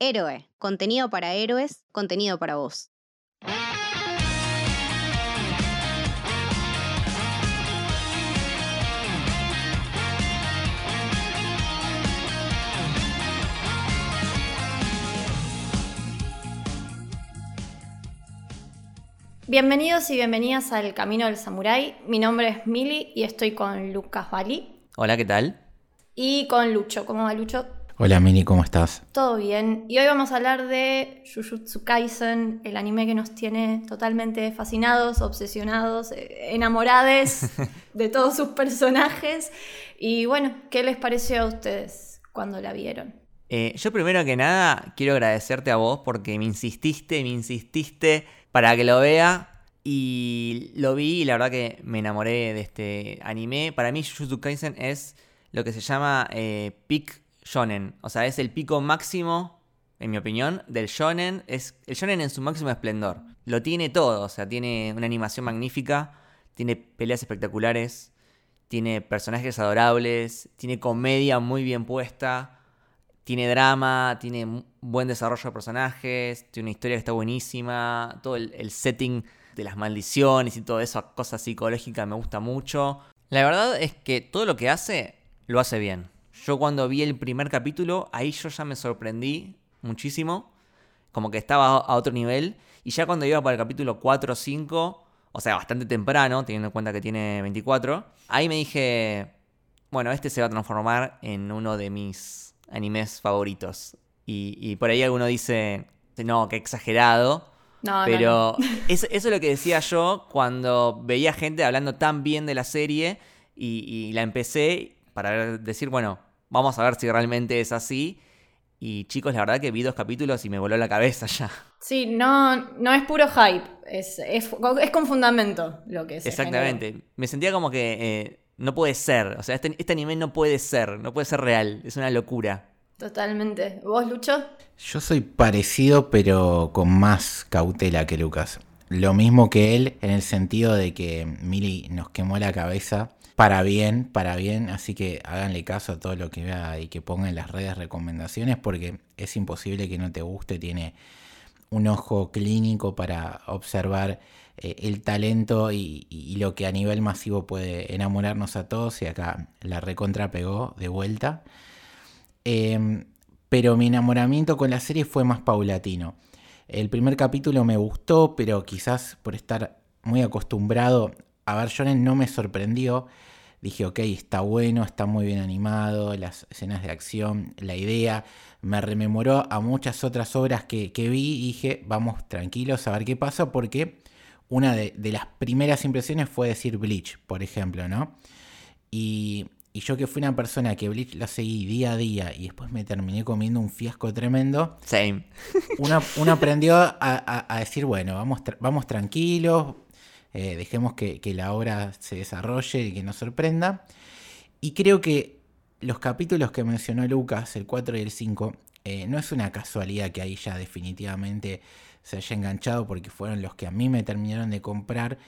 Héroe, contenido para héroes, contenido para vos. Bienvenidos y bienvenidas al Camino del Samurái. Mi nombre es Mili y estoy con Lucas Bali. Hola, ¿qué tal? Y con Lucho. ¿Cómo va Lucho? Hola Mili, ¿cómo estás? Todo bien. Y hoy vamos a hablar de Jujutsu Kaisen, el anime que nos tiene totalmente fascinados, obsesionados, eh, enamorados de todos sus personajes. Y bueno, ¿qué les pareció a ustedes cuando la vieron? Eh, yo primero que nada quiero agradecerte a vos porque me insististe, me insististe para que lo vea. Y lo vi y la verdad que me enamoré de este anime. Para mí Jujutsu Kaisen es lo que se llama eh, peak shonen. O sea, es el pico máximo, en mi opinión, del shonen. Es el shonen en su máximo esplendor. Lo tiene todo. O sea, tiene una animación magnífica. Tiene peleas espectaculares. Tiene personajes adorables. Tiene comedia muy bien puesta tiene drama, tiene buen desarrollo de personajes, tiene una historia que está buenísima, todo el, setting de las maldiciones y toda esa cosa psicológica me gusta mucho. La verdad es que todo lo que hace, lo hace bien. Yo cuando vi el primer capítulo, ahí yo ya me sorprendí muchísimo, como que estaba a otro nivel, y ya cuando iba para el capítulo 4 o 5, o sea, bastante temprano, teniendo en cuenta que tiene 24, ahí me dije, bueno, este se va a transformar en uno de mis animes favoritos. Y, por ahí alguno dice, no, qué exagerado. No, pero Eso, es lo que decía yo cuando veía gente hablando tan bien de la serie y, la empecé para decir, bueno, vamos a ver si realmente es así. Y chicos, la verdad que vi dos capítulos y me voló la cabeza ya. Sí, no, no es puro hype, es, es, con fundamento lo que es. Exactamente. Me sentía como que eh, no puede ser. O sea, este, este anime no puede ser, no puede ser real. Es una locura. Totalmente. ¿Vos, Lucho? Yo soy parecido, pero con más cautela que Lucas. Lo mismo que él, en el sentido de que Mili nos quemó la cabeza para bien, para bien. Así que háganle caso a todo lo que vea y que ponga en las redes recomendaciones, porque es imposible que no te guste. Tiene un ojo clínico para observar eh, el talento y, lo que a nivel masivo puede enamorarnos a todos y acá la recontra pegó de vuelta. Em, pero mi enamoramiento con la serie fue más paulatino. El primer capítulo me gustó, pero quizás por estar muy acostumbrado a ver Shonen no me sorprendió. Dije, ok, está bueno, está muy bien animado, las escenas de acción, la idea. Me rememoró a muchas otras obras que, vi y dije, vamos tranquilos a ver qué pasa, porque una de, las primeras impresiones fue decir Bleach, por ejemplo, ¿no? Y, yo que fui una persona que Bleach la seguí día a día y después me terminé comiendo un fiasco tremendo. Same. Uno, aprendió a, decir, bueno, vamos, vamos tranquilos, eh, dejemos que, la obra se desarrolle y que nos sorprenda. Y creo que los capítulos que mencionó Lucas, el 4 y el 5, eh, no es una casualidad que ahí ya definitivamente se haya enganchado porque fueron los que a mí me terminaron de comprar,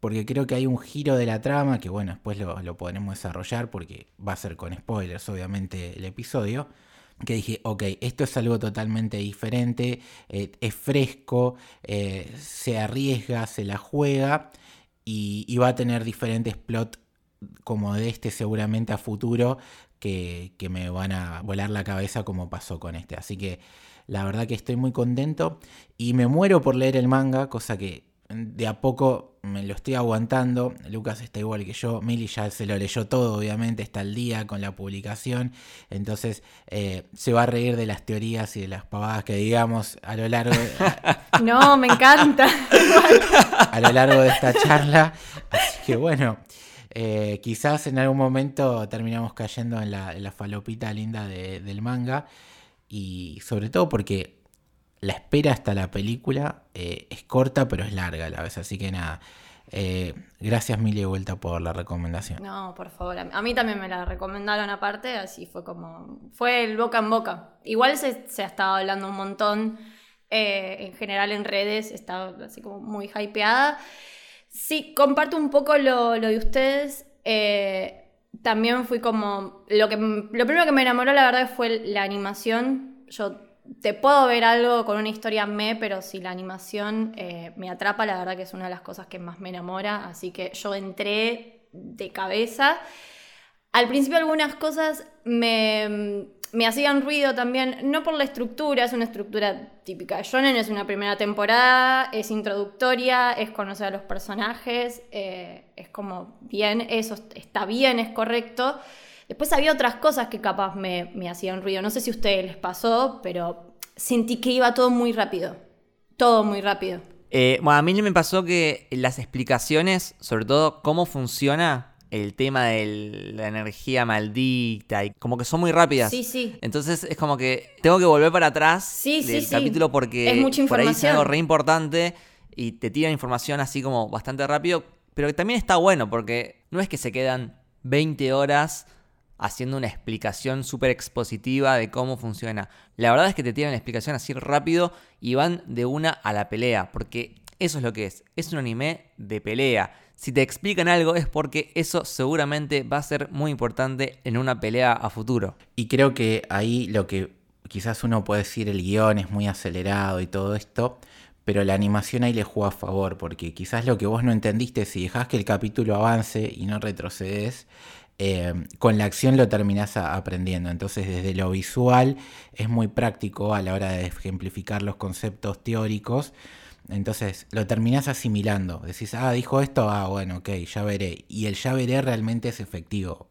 porque creo que hay un giro de la trama que bueno, después lo, podremos desarrollar porque va a ser con spoilers obviamente el episodio, que dije, ok, esto es algo totalmente diferente, eh, es fresco, eh, se arriesga, se la juega y, va a tener diferentes plots como de este seguramente a futuro que, que me van a volar la cabeza como pasó con este. Así que la verdad que estoy muy contento y me muero por leer el manga, cosa que de a poco me lo estoy aguantando. Lucas está igual que yo. Mili ya se lo leyó todo, obviamente, está al día con la publicación. Entonces eh, se va a reír de las teorías y de las pavadas que digamos a lo largo de. no, me encanta. a lo largo de esta charla. Así que bueno. Eh, quizás en algún momento terminamos cayendo en la, falopita linda del manga y sobre todo porque la espera hasta la película eh, es corta pero es larga a la vez, así que nada. Eh, gracias mil de vuelta por la recomendación. No, por favor. A mí también me la recomendaron aparte, así fue como... Fue el boca en boca. Igual se, se ha estado hablando un montón, eh, en general en redes, está así como muy hypeada. Sí, comparto un poco lo, lo de ustedes. también fui como... Lo, que, lo primero que me enamoró, la verdad, fue la animación. Yo te puedo ver algo con una historia me, pero si la animación eh, me atrapa, la verdad que es una de las cosas que más me enamora. Así que yo entré de cabeza. Al principio algunas cosas me, me hacían ruido también, no por la estructura, es una estructura típica de Shonen, es una primera temporada, es introductoria, es conocer a los personajes, eh, es como bien, eso está bien, es correcto. Después había otras cosas que capaz me, me hacían ruido, no sé si a ustedes les pasó, pero sentí que iba todo muy rápido, todo muy rápido. Eh, bueno, a mí me pasó que las explicaciones, sobre todo cómo funciona el tema de la energía maldita y como que son muy rápidas. Sí, sí. Entonces es como que tengo que volver para atrás Sí, del sí. capítulo porque Es mucha por ahí es algo re importante y te tiran información así como bastante rápido, pero que también está bueno porque no es que se quedan 20 horas haciendo una explicación súper expositiva de cómo funciona. La verdad es que te tiran la explicación así rápido y van de una a la pelea, porque eso es lo que es. Es un anime de pelea. Si te explican algo es porque eso seguramente va a ser muy importante en una pelea a futuro. Y creo que ahí lo que quizás uno puede decir, el guion es muy acelerado y todo esto, pero la animación ahí le juega a favor, porque quizás lo que vos no entendiste, si dejás que el capítulo avance y no retrocedes, eh, con la acción lo terminás aprendiendo. Entonces desde lo visual es muy práctico a la hora de ejemplificar los conceptos teóricos. Entonces lo terminás asimilando. Decís, ah, dijo esto, ah, bueno, ok, ya veré. Y el ya veré realmente es efectivo.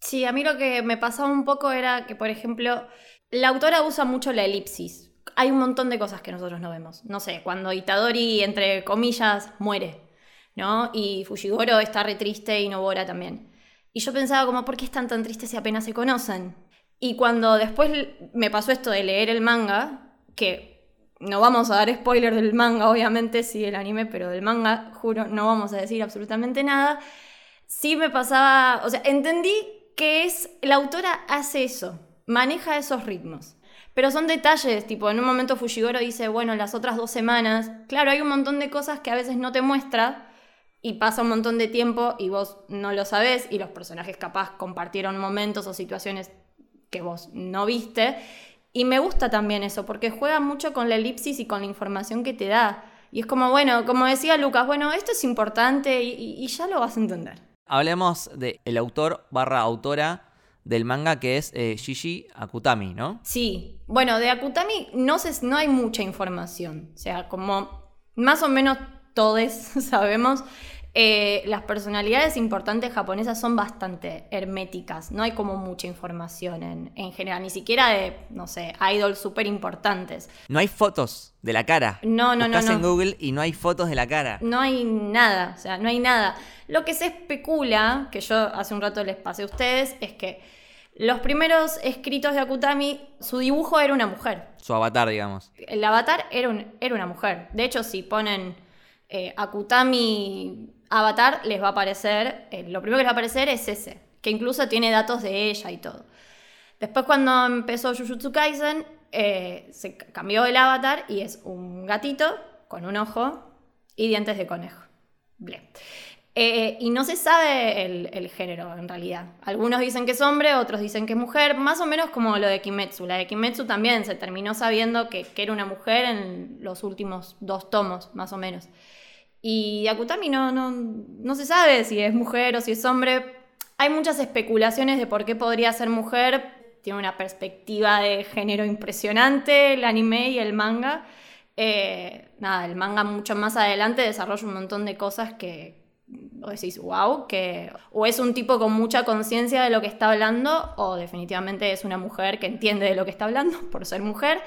Sí, a mí lo que me pasaba un poco era que, por ejemplo, la autora usa mucho la elipsis. Hay un montón de cosas que nosotros no vemos. No sé, cuando Itadori, entre comillas, muere, ¿no? Y Fujigoro está re triste y Nobora también. Y yo pensaba como, ¿por qué están tan tristes si apenas se conocen? Y cuando después me pasó esto de leer el manga, que no vamos a dar spoiler del manga, obviamente, sí del anime, pero del manga, juro, no vamos a decir absolutamente nada sí me pasaba, o sea, entendí que es, la autora hace eso, maneja esos ritmos. Pero son detalles, tipo, en un momento Fujigoro dice, bueno, las otras dos semanas, claro, hay un montón de cosas que a veces no te muestra y pasa un montón de tiempo y vos no lo sabés y los personajes capaz compartieron momentos o situaciones que vos no viste. Y me gusta también eso, porque juega mucho con la elipsis y con la información que te da. Y es como, bueno, como decía Lucas, bueno, esto es importante y, y- y ya lo vas a entender. Hablemos del autor barra autora del manga que es eh, Gigi Akutami, ¿no? Sí, bueno, de Akutami no, se, no hay mucha información. O sea, como más o menos todos sabemos, eh, las personalidades importantes japonesas son bastante herméticas. No hay como mucha información en, en general, ni siquiera de, no sé, idols súper importantes. No hay fotos de la cara. No, no, no, Buscás en no. Google y no hay fotos de la cara. No hay nada, o sea, no hay nada. Lo que se especula, que yo hace un rato les pasé a ustedes, es que los primeros escritos de Akutami, su dibujo era una mujer. Su avatar, digamos. El avatar era, un- era una mujer. De hecho, si ponen eh, Akutami avatar, les va a aparecer, eh, lo primero que les va a aparecer es ese, que incluso tiene datos de ella y todo. Después cuando empezó Jujutsu Kaisen, eh, se cambió el avatar y es un gatito con un ojo y dientes de conejo. Ble. Eh, y no se sabe el, género en realidad. Algunos dicen que es hombre, otros dicen que es mujer, más o menos como lo de Kimetsu. La de Kimetsu también se terminó sabiendo que, que era una mujer en los últimos dos tomos, más o menos. Y Akutami no, no, no se sabe si es mujer o si es hombre. Hay muchas especulaciones de por qué podría ser mujer. Tiene una perspectiva de género impresionante el anime y el manga. Eh, nada, el manga mucho más adelante desarrolla un montón de cosas que vos decís, wow, que o es un tipo con mucha conciencia de lo que está hablando o definitivamente es una mujer que entiende de lo que está hablando por ser mujer.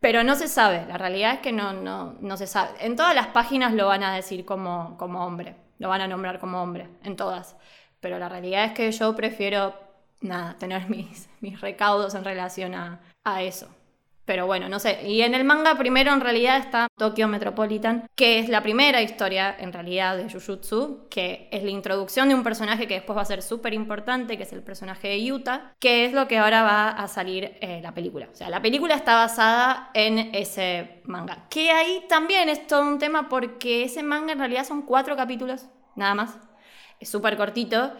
Pero no se sabe, la realidad es que no, no, no se sabe. En todas las páginas lo van a decir como, como hombre, lo van a nombrar como hombre, en todas. Pero la realidad es que yo prefiero, nada, tener mis, mis recaudos en relación a, a eso. Pero bueno, no sé. Y en el manga primero en realidad está Tokyo Metropolitan, que es la primera historia en realidad de Jujutsu, que es la introducción de un personaje que después va a ser súper importante, que es el personaje de Yuta, que es lo que ahora va a salir eh, la película. O sea, la película está basada en ese manga. Que ahí también es todo un tema porque ese manga en realidad son cuatro capítulos, nada más. Es súper cortito.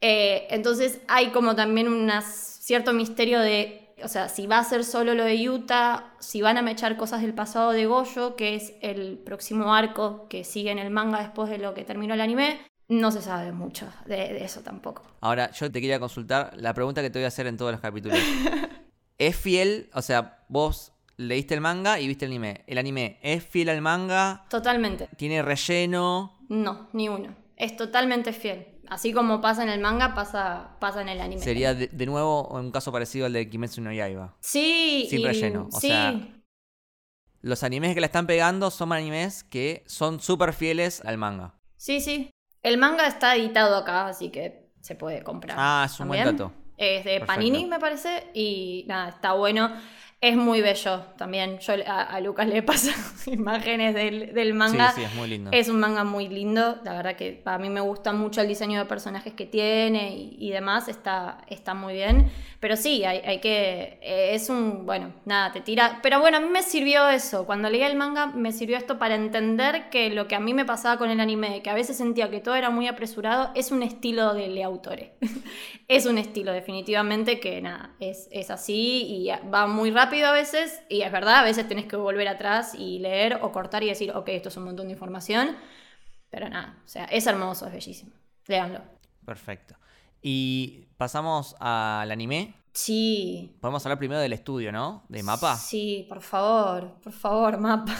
Eh, entonces hay como también un cierto misterio de o sea, si va a ser solo lo de Utah, si van a mechar cosas del pasado de Goyo, que es el próximo arco que sigue en el manga después de lo que terminó el anime, no se sabe mucho de, de eso tampoco. Ahora, yo te quería consultar la pregunta que te voy a hacer en todos los capítulos. ¿Es fiel? O sea, vos leíste el manga y viste el anime. ¿El anime es fiel al manga? Totalmente. ¿Tiene relleno? No, ni uno. Es totalmente fiel. Así como pasa en el manga, pasa, pasa en el anime. Sería de, de nuevo un caso parecido al de Kimetsu no Yaiba. Sí, Sin y- relleno, o sí, sea, Los animes que la están pegando son animes que son súper fieles al manga. sí, sí. El manga está editado acá, así que se puede comprar. Ah, es un buen dato. Es de Perfecto. Panini, me parece, y nada, está bueno. Es muy bello también. Yo a, a Lucas le paso imágenes del, del manga. Sí, sí, es muy lindo. Es un manga muy lindo, la verdad que a mí me gusta mucho el diseño de personajes que tiene y, y demás, está, está muy bien. Pero sí, hay, hay que... eh, es un... Bueno, nada, te tira... Pero bueno, a mí me sirvió eso. Cuando leí el manga me sirvió esto para entender que lo que a mí me pasaba con el anime, que a veces sentía que todo era muy apresurado, es un estilo de Leautore. es un estilo definitivamente que nada, es, es así y va muy rápido a veces y es verdad, a veces tenés que volver atrás y leer o cortar y decir, ok, esto es un montón de información, pero nada, o sea, es hermoso, es bellísimo. Léanlo. Perfecto. Y pasamos al anime. Sí. Podemos hablar primero del estudio, ¿no? De mapa. Sí, por favor, por favor, mapa.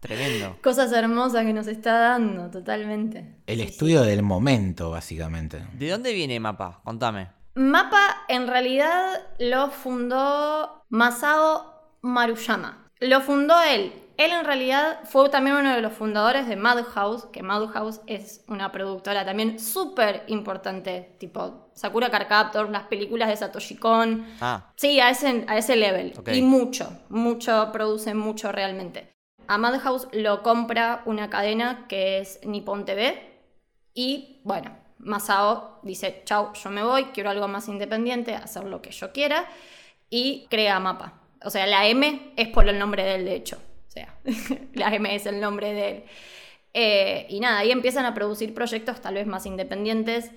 Tremendo. Cosas hermosas que nos está dando, totalmente. El Sí, sí. estudio del momento, básicamente. ¿De dónde viene mapa? Contame. Mapa en realidad lo fundó Masao Maruyama. Lo fundó él. Él en realidad fue también uno de los fundadores de Madhouse, que Madhouse es una productora también súper importante, tipo Sakura Card Captor, las películas de Satoshi Kon. Ah, Sí, a ese, a ese level. Y mucho, mucho, producen mucho realmente. A Madhouse lo compra una cadena que es Nippon TV. Y bueno, Masao dice, chau, yo me voy, quiero algo más independiente, hacer lo que yo quiera. Y crea Mapa. O sea, la M es por el nombre de él, de hecho. O sea, la M es el nombre de él. Eh, y nada, ahí empiezan a producir proyectos tal vez más independientes.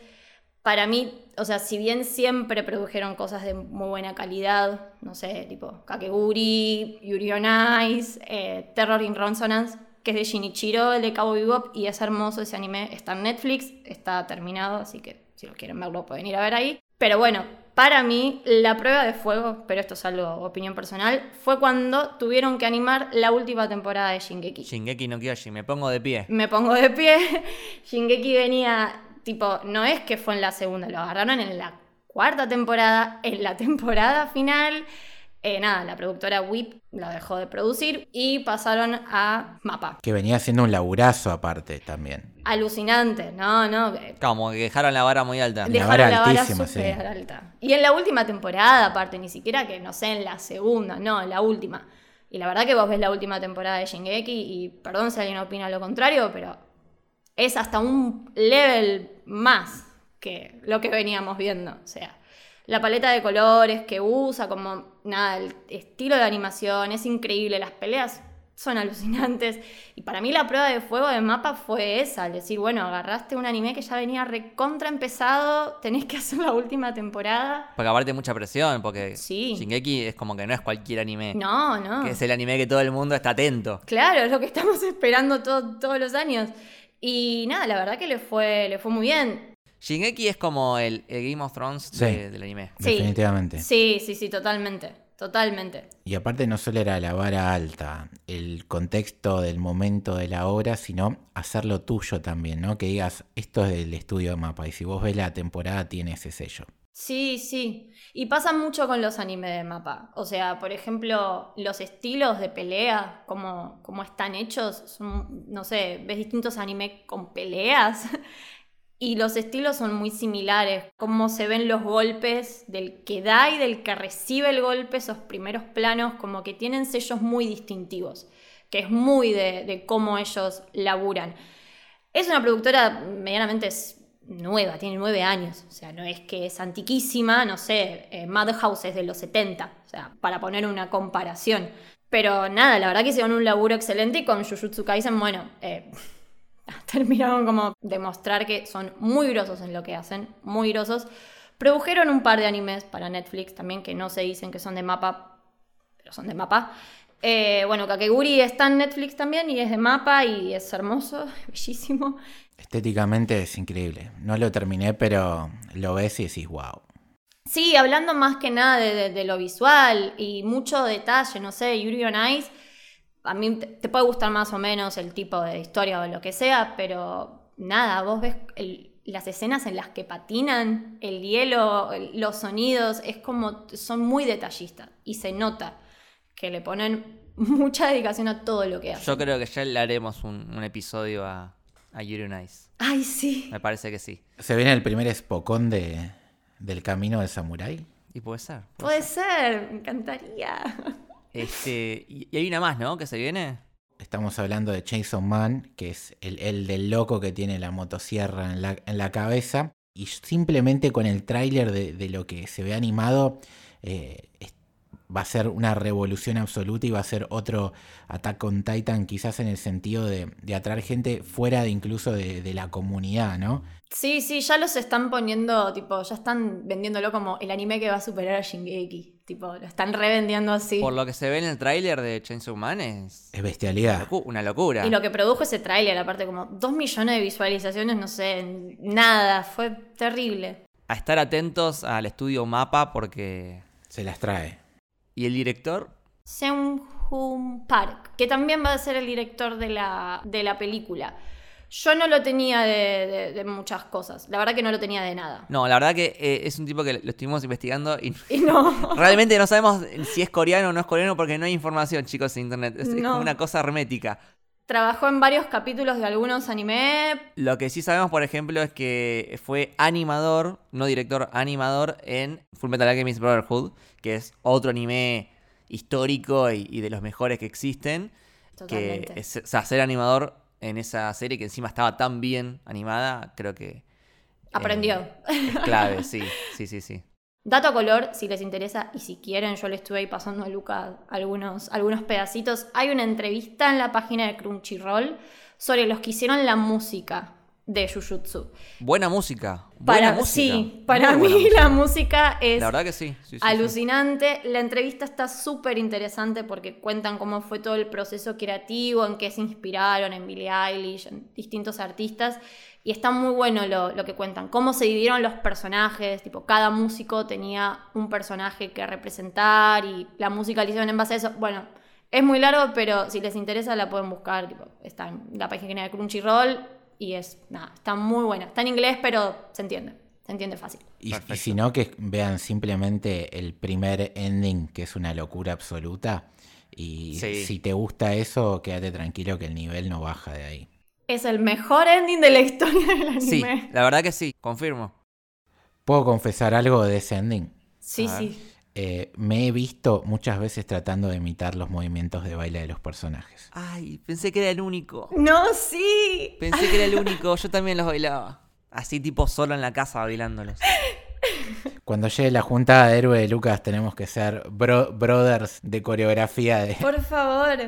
Para mí, o sea, si bien siempre produjeron cosas de muy buena calidad, no sé, tipo Kakeguri, Yuri on Ice, eh, Terror in Resonance, que es de Shinichiro, el de Cowboy Bebop, y es hermoso ese anime, está en Netflix, está terminado, así que si lo quieren verlo pueden ir a ver ahí. Pero bueno, para mí la prueba de fuego, pero esto es algo opinión personal, fue cuando tuvieron que animar la última temporada de Shingeki. Shingeki no Kyoshi, me pongo de pie. Me pongo de pie. Shingeki venía, tipo, no es que fue en la segunda, lo agarraron en la cuarta temporada, en la temporada final. Eh, nada, la productora WIP la dejó de producir y pasaron a Mapa. Que venía haciendo un laburazo aparte también. Alucinante, no, no. Como que dejaron la vara muy alta. Dejaron vara la vara altísima, sí. alta. Y en la última temporada, aparte, ni siquiera que, no sé, en la segunda, no, en la última. Y la verdad que vos ves la última temporada de Shingeki y perdón si alguien opina lo contrario, pero es hasta un level más que lo que veníamos viendo. O sea, la paleta de colores que usa, como nada, el estilo de animación es increíble, las peleas son alucinantes. Y para mí la prueba de fuego de mapa fue esa, al decir, bueno, agarraste un anime que ya venía recontra empezado, tenés que hacer la última temporada. Porque aparte mucha presión, porque Sí. Shingeki es como que no es cualquier anime. No, no. Que es el anime que todo el mundo está atento. Claro, es lo que estamos esperando to- todos los años. Y nada, la verdad que le fue, le fue muy bien. Shingeki es como el, el Game of Thrones Sí. de- del anime. Sí. Definitivamente. Sí, sí, sí, totalmente. Totalmente. Y aparte no solo era la vara alta, el contexto del momento de la obra, sino hacerlo tuyo también, ¿no? Que digas, esto es del estudio de mapa, y si vos ves la temporada tiene ese sello. Sí, sí. Y pasa mucho con los animes de mapa. O sea, por ejemplo, los estilos de pelea, como, como están hechos, son, no sé, ves distintos animes con peleas. Y los estilos son muy similares, cómo se ven los golpes del que da y del que recibe el golpe, esos primeros planos, como que tienen sellos muy distintivos, que es muy de, cómo ellos laburan. Es una productora medianamente nueva, tiene nueve años, o sea, no es que es antiquísima, no sé, eh, Madhouse es de los 70, o sea, para poner una comparación. Pero nada, la verdad que hicieron un laburo excelente y con Jujutsu Kaisen, bueno, eh, terminaron como demostrar que son muy grosos en lo que hacen, muy grosos, Produjeron un par de animes para Netflix también, que no se dicen que son de mapa, pero son de mapa. Eh, bueno, Kakeguri está en Netflix también y es de mapa y es hermoso, bellísimo. Estéticamente es increíble. No lo terminé, pero lo ves y decís, wow. Sí, hablando más que nada de, de- de lo visual y mucho detalle, no sé, Yuri on Ice, a mí te, puede gustar más o menos el tipo de historia o lo que sea, pero nada, vos ves el- las escenas en las que patinan, el hielo, el- los sonidos, es como, son muy detallistas y se nota que le ponen mucha dedicación a todo lo que hacen. Yo creo que ya le haremos un, un episodio a, a Yuri on Ice. Ay, sí. Me parece que sí. ¿Se viene el primer espocón de, del camino del samurái? Y puede ser. Puede ser, me encantaría. Este, y, hay una más, ¿no? Que se viene. Estamos hablando de Chainsaw Man, que es el, el del loco que tiene la motosierra en la, en la cabeza. Y simplemente con el tráiler de, de lo que se ve animado, eh, va a ser una revolución absoluta y va a ser otro Attack on Titan, quizás en el sentido de, de atraer gente fuera de incluso de, de la comunidad, ¿no? Sí, sí, ya los están poniendo, tipo, ya están vendiéndolo como el anime que va a superar a Shingeki. Tipo, lo están revendiendo así. Por lo que se ve en el tráiler de Chainsaw Man es Es bestialidad. locu- una locura. Y lo que produjo ese tráiler, aparte, como dos millones de visualizaciones, no sé, nada, fue terrible. A estar atentos al estudio Mapa porque... Se las trae. ¿Y el director? Seung Hoon Park, que también va a ser el director de la, de la película. Yo no lo tenía de, de- de muchas cosas, la verdad que no lo tenía de nada. No, la verdad que eh, es un tipo que lo estuvimos investigando y Y no, realmente no sabemos si es coreano o no es coreano porque no hay información, chicos, en internet. Es, como una cosa hermética. trabajó en varios capítulos de algunos anime, Lo que sí sabemos, por ejemplo, es que fue animador, no director, animador en Full Metal Alchemist Brotherhood, que es otro anime histórico y, y de los mejores que existen. totalmente. Que es, o sea, ser animador en esa serie que encima estaba tan bien animada, creo que Aprendió. eh, es clave, sí, sí, sí, sí. Dato a color, si les interesa y si quieren, yo le estuve ahí pasando a Luca algunos, algunos pedacitos. Hay una entrevista en la página de Crunchyroll sobre los que hicieron la música de Jujutsu. Buena música. Buena Para, música. sí, para muy mí música. la música es La verdad que sí. sí, sí, sí. alucinante. La entrevista está súper interesante porque cuentan cómo fue todo el proceso creativo, en qué se inspiraron, en Billie Eilish, en distintos artistas. Y está muy bueno lo, lo que cuentan, cómo se dividieron los personajes, tipo, cada músico tenía un personaje que representar y la música la hicieron en base a eso. Bueno, es muy largo, pero si les interesa la pueden buscar, tipo, está en la página de Crunchyroll y es, nada, está muy buena. Está en inglés, pero se entiende, se entiende fácil. Y, si no, que vean simplemente el primer ending, que es una locura absoluta. Y Sí. si te gusta eso, quédate tranquilo que el nivel no baja de ahí. Es el mejor ending de la historia del anime. Sí, la verdad que sí, confirmo. ¿Puedo confesar algo de ese ending? Sí, sí. Eh, me he visto muchas veces tratando de imitar los movimientos de baile de los personajes. Ay, pensé que era el único. No, sí. Pensé que era el único, yo también los bailaba. Así tipo solo en la casa bailándolos. Cuando llegue la juntada de héroe de Lucas, tenemos que ser bro- brothers de coreografía de. Por favor.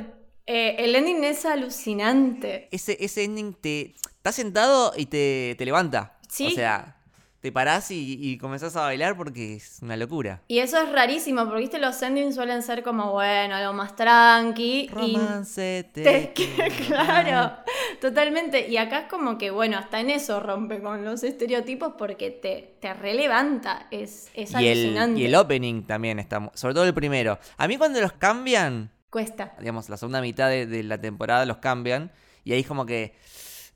Eh, el ending es alucinante. Ese, ese ending te... Estás sentado y te, te levanta. Sí. O sea, te parás y, y comenzás a bailar porque es una locura. Y eso es rarísimo, porque viste, los endings suelen ser como, bueno, algo más tranqui. Romance y te te- claro, totalmente. Y acá es como que, bueno, hasta en eso rompe con los estereotipos porque te, te relevanta. Es, es Y el, alucinante. y el opening también está... Sobre todo el primero. A mí cuando los cambian, Cuesta. digamos, la segunda mitad de, de la temporada los cambian. Y ahí es como que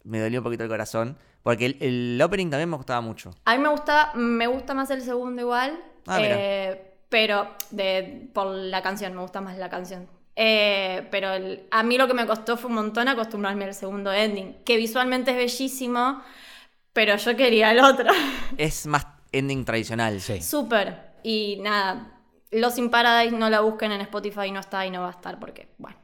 me dolió un poquito el corazón. Porque el, el opening también me gustaba mucho. A mí me gusta, me gusta más el segundo igual. Ah, eh, pero de, por la canción, me gusta más la canción. Eh, pero el- a mí lo que me costó fue un montón acostumbrarme al segundo ending, que visualmente es bellísimo, pero yo quería el otro. Es más ending tradicional. Sí. Súper. Y nada, Los in Paradise no la busquen en Spotify, no está y no va a estar porque, bueno,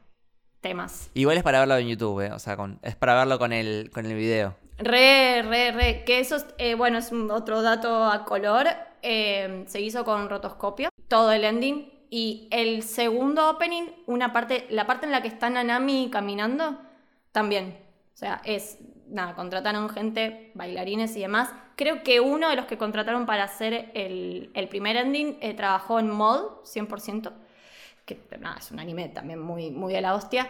temas. Igual es para verlo en YouTube, ¿eh? O sea, con, es para verlo con el, con el video. Re, re, re. Que eso, es, eh, bueno, es otro dato a color. eh, se hizo con rotoscopio, todo el ending. Y el segundo opening, una parte, la parte en la que está Nanami caminando, también. O sea, es, nada, contrataron gente, bailarines y demás. Creo que uno de los que contrataron para hacer el, el primer ending eh, trabajó en Mod, 100%, que nada, es un anime también muy, muy de la hostia.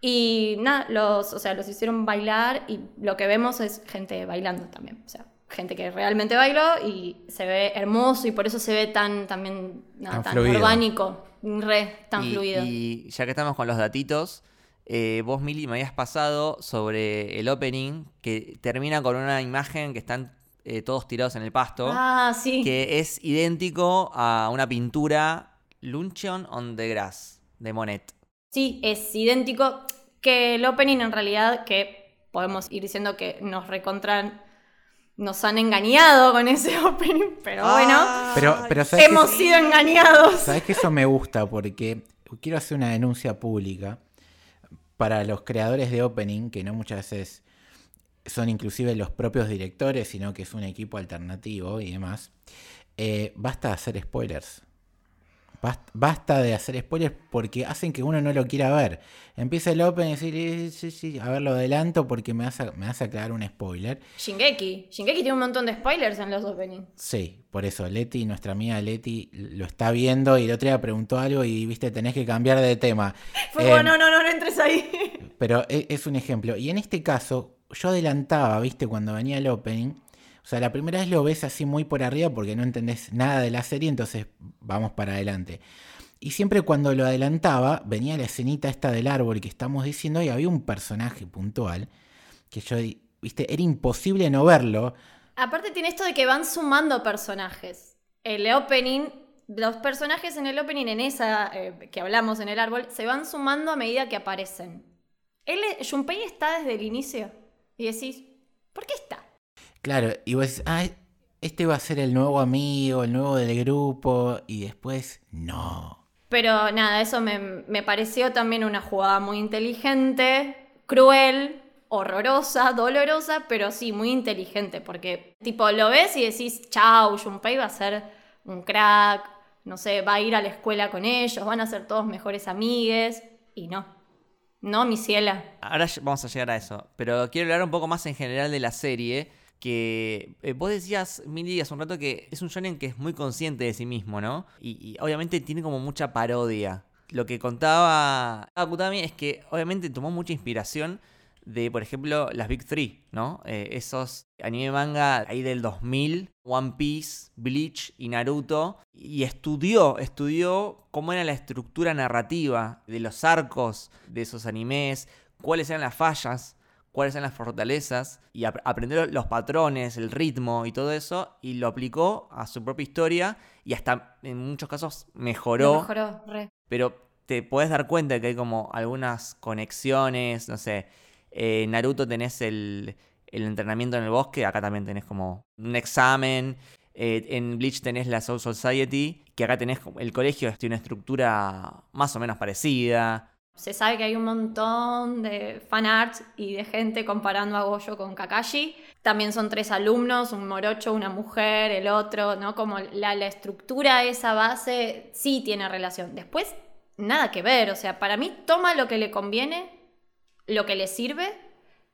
Y nada, los, o sea, los hicieron bailar y lo que vemos es gente bailando también. O sea, gente que realmente bailó y se ve hermoso y por eso se ve tan también nada, Tan tan, fluido. orgánico, re, tan y, fluido. y ya que estamos con los datitos, eh, vos, Mili, me habías pasado sobre el opening que termina con una imagen que están eh, todos tirados en el pasto, Ah, sí. que es idéntico a una pintura Luncheon on the Grass de Monet. Sí, es idéntico que el opening en realidad, que podemos ir diciendo que nos recontran, nos han engañado con ese opening, pero bueno, Pero, pero ¿sabes hemos sido engañados. ¿Sabes que eso me gusta? Porque quiero hacer una denuncia pública para los creadores de opening, que no muchas veces son inclusive los propios directores, sino que es un equipo alternativo y demás. Eh, basta de hacer spoilers. Bast- Basta de hacer spoilers porque hacen que uno no lo quiera ver. Empieza el opening y decir, "Eh, sí, sí, a ver, lo adelanto porque me a, me un spoiler. Shingeki. Shingeki tiene un montón de spoilers en los openings. Sí, por eso Leti, nuestra amiga Leti, lo está viendo y el otro día preguntó algo y viste, tenés que cambiar de tema. Fue Eh, como, no, no, no, no entres ahí. Pero e- es un ejemplo. Y en este caso, yo adelantaba, viste, cuando venía el opening. O sea, la primera vez lo ves así muy por arriba porque no entendés nada de la serie, entonces vamos para adelante. Y siempre cuando lo adelantaba, venía la escenita esta del árbol que estamos diciendo y había un personaje puntual que yo, viste, era imposible no verlo. Aparte tiene esto de que van sumando personajes. El opening, los personajes en el opening, en esa eh, que hablamos en el árbol, se van sumando a medida que aparecen. Él, Junpei está desde el inicio. Y decís, ¿por qué está? Claro, y vos decís, ah, este va a ser el nuevo amigo, el nuevo del grupo, y después, no. Pero nada, eso me, me pareció también una jugada muy inteligente, cruel, horrorosa, dolorosa, pero sí, muy inteligente, porque tipo lo ves y decís, chau, Junpei va a ser un crack, no sé, va a ir a la escuela con ellos, van a ser todos mejores amigues, y no. No, mi ciela. Ahora vamos a llegar a eso, pero quiero hablar un poco más en general de la serie. Que eh, vos decías, Mili, hace un rato que es un shonen que es muy consciente de sí mismo, ¿no? Y, obviamente tiene como mucha parodia. Lo que contaba Akutami es que obviamente tomó mucha inspiración de, por ejemplo, las Big Three, ¿no? Eh, esos anime manga ahí del 2000, One Piece, Bleach y Naruto. Y estudió, estudió cómo era la estructura narrativa de los arcos de esos animes, cuáles eran las fallas, cuáles eran las fortalezas, y ap- aprendió los patrones, el ritmo y todo eso, y lo aplicó a su propia historia, y hasta en muchos casos mejoró Lo mejoró, re. pero te puedes dar cuenta que hay como algunas conexiones, no sé, eh, Naruto tenés el, el entrenamiento en el bosque, acá también tenés como un examen, eh, en Bleach tenés la Soul Society, que acá tenés el colegio, tiene una estructura más o menos parecida. Se sabe que hay un montón de fanarts y de gente comparando a Goyo con Kakashi. También son tres alumnos, un morocho, una mujer, el otro, ¿no? Como la, la estructura, esa base, sí tiene relación. Después, nada que ver. O sea, para mí toma lo que le conviene, lo que le sirve,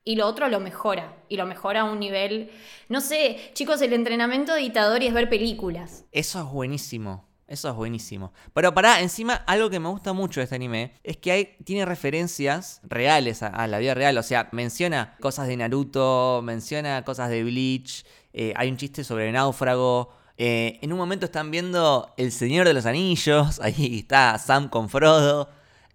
y lo otro lo mejora. Y lo mejora a un nivel. No sé, chicos, el entrenamiento de Itadori es ver películas. Eso es buenísimo. Eso es buenísimo. Pero pará, encima, algo que me gusta mucho de este anime es que hay, tiene referencias reales a, la vida real. O sea, menciona cosas de Naruto, menciona cosas de Bleach, eh, hay un chiste sobre náufrago. eh, en un momento están viendo El Señor de los Anillos. Ahí está Sam con Frodo.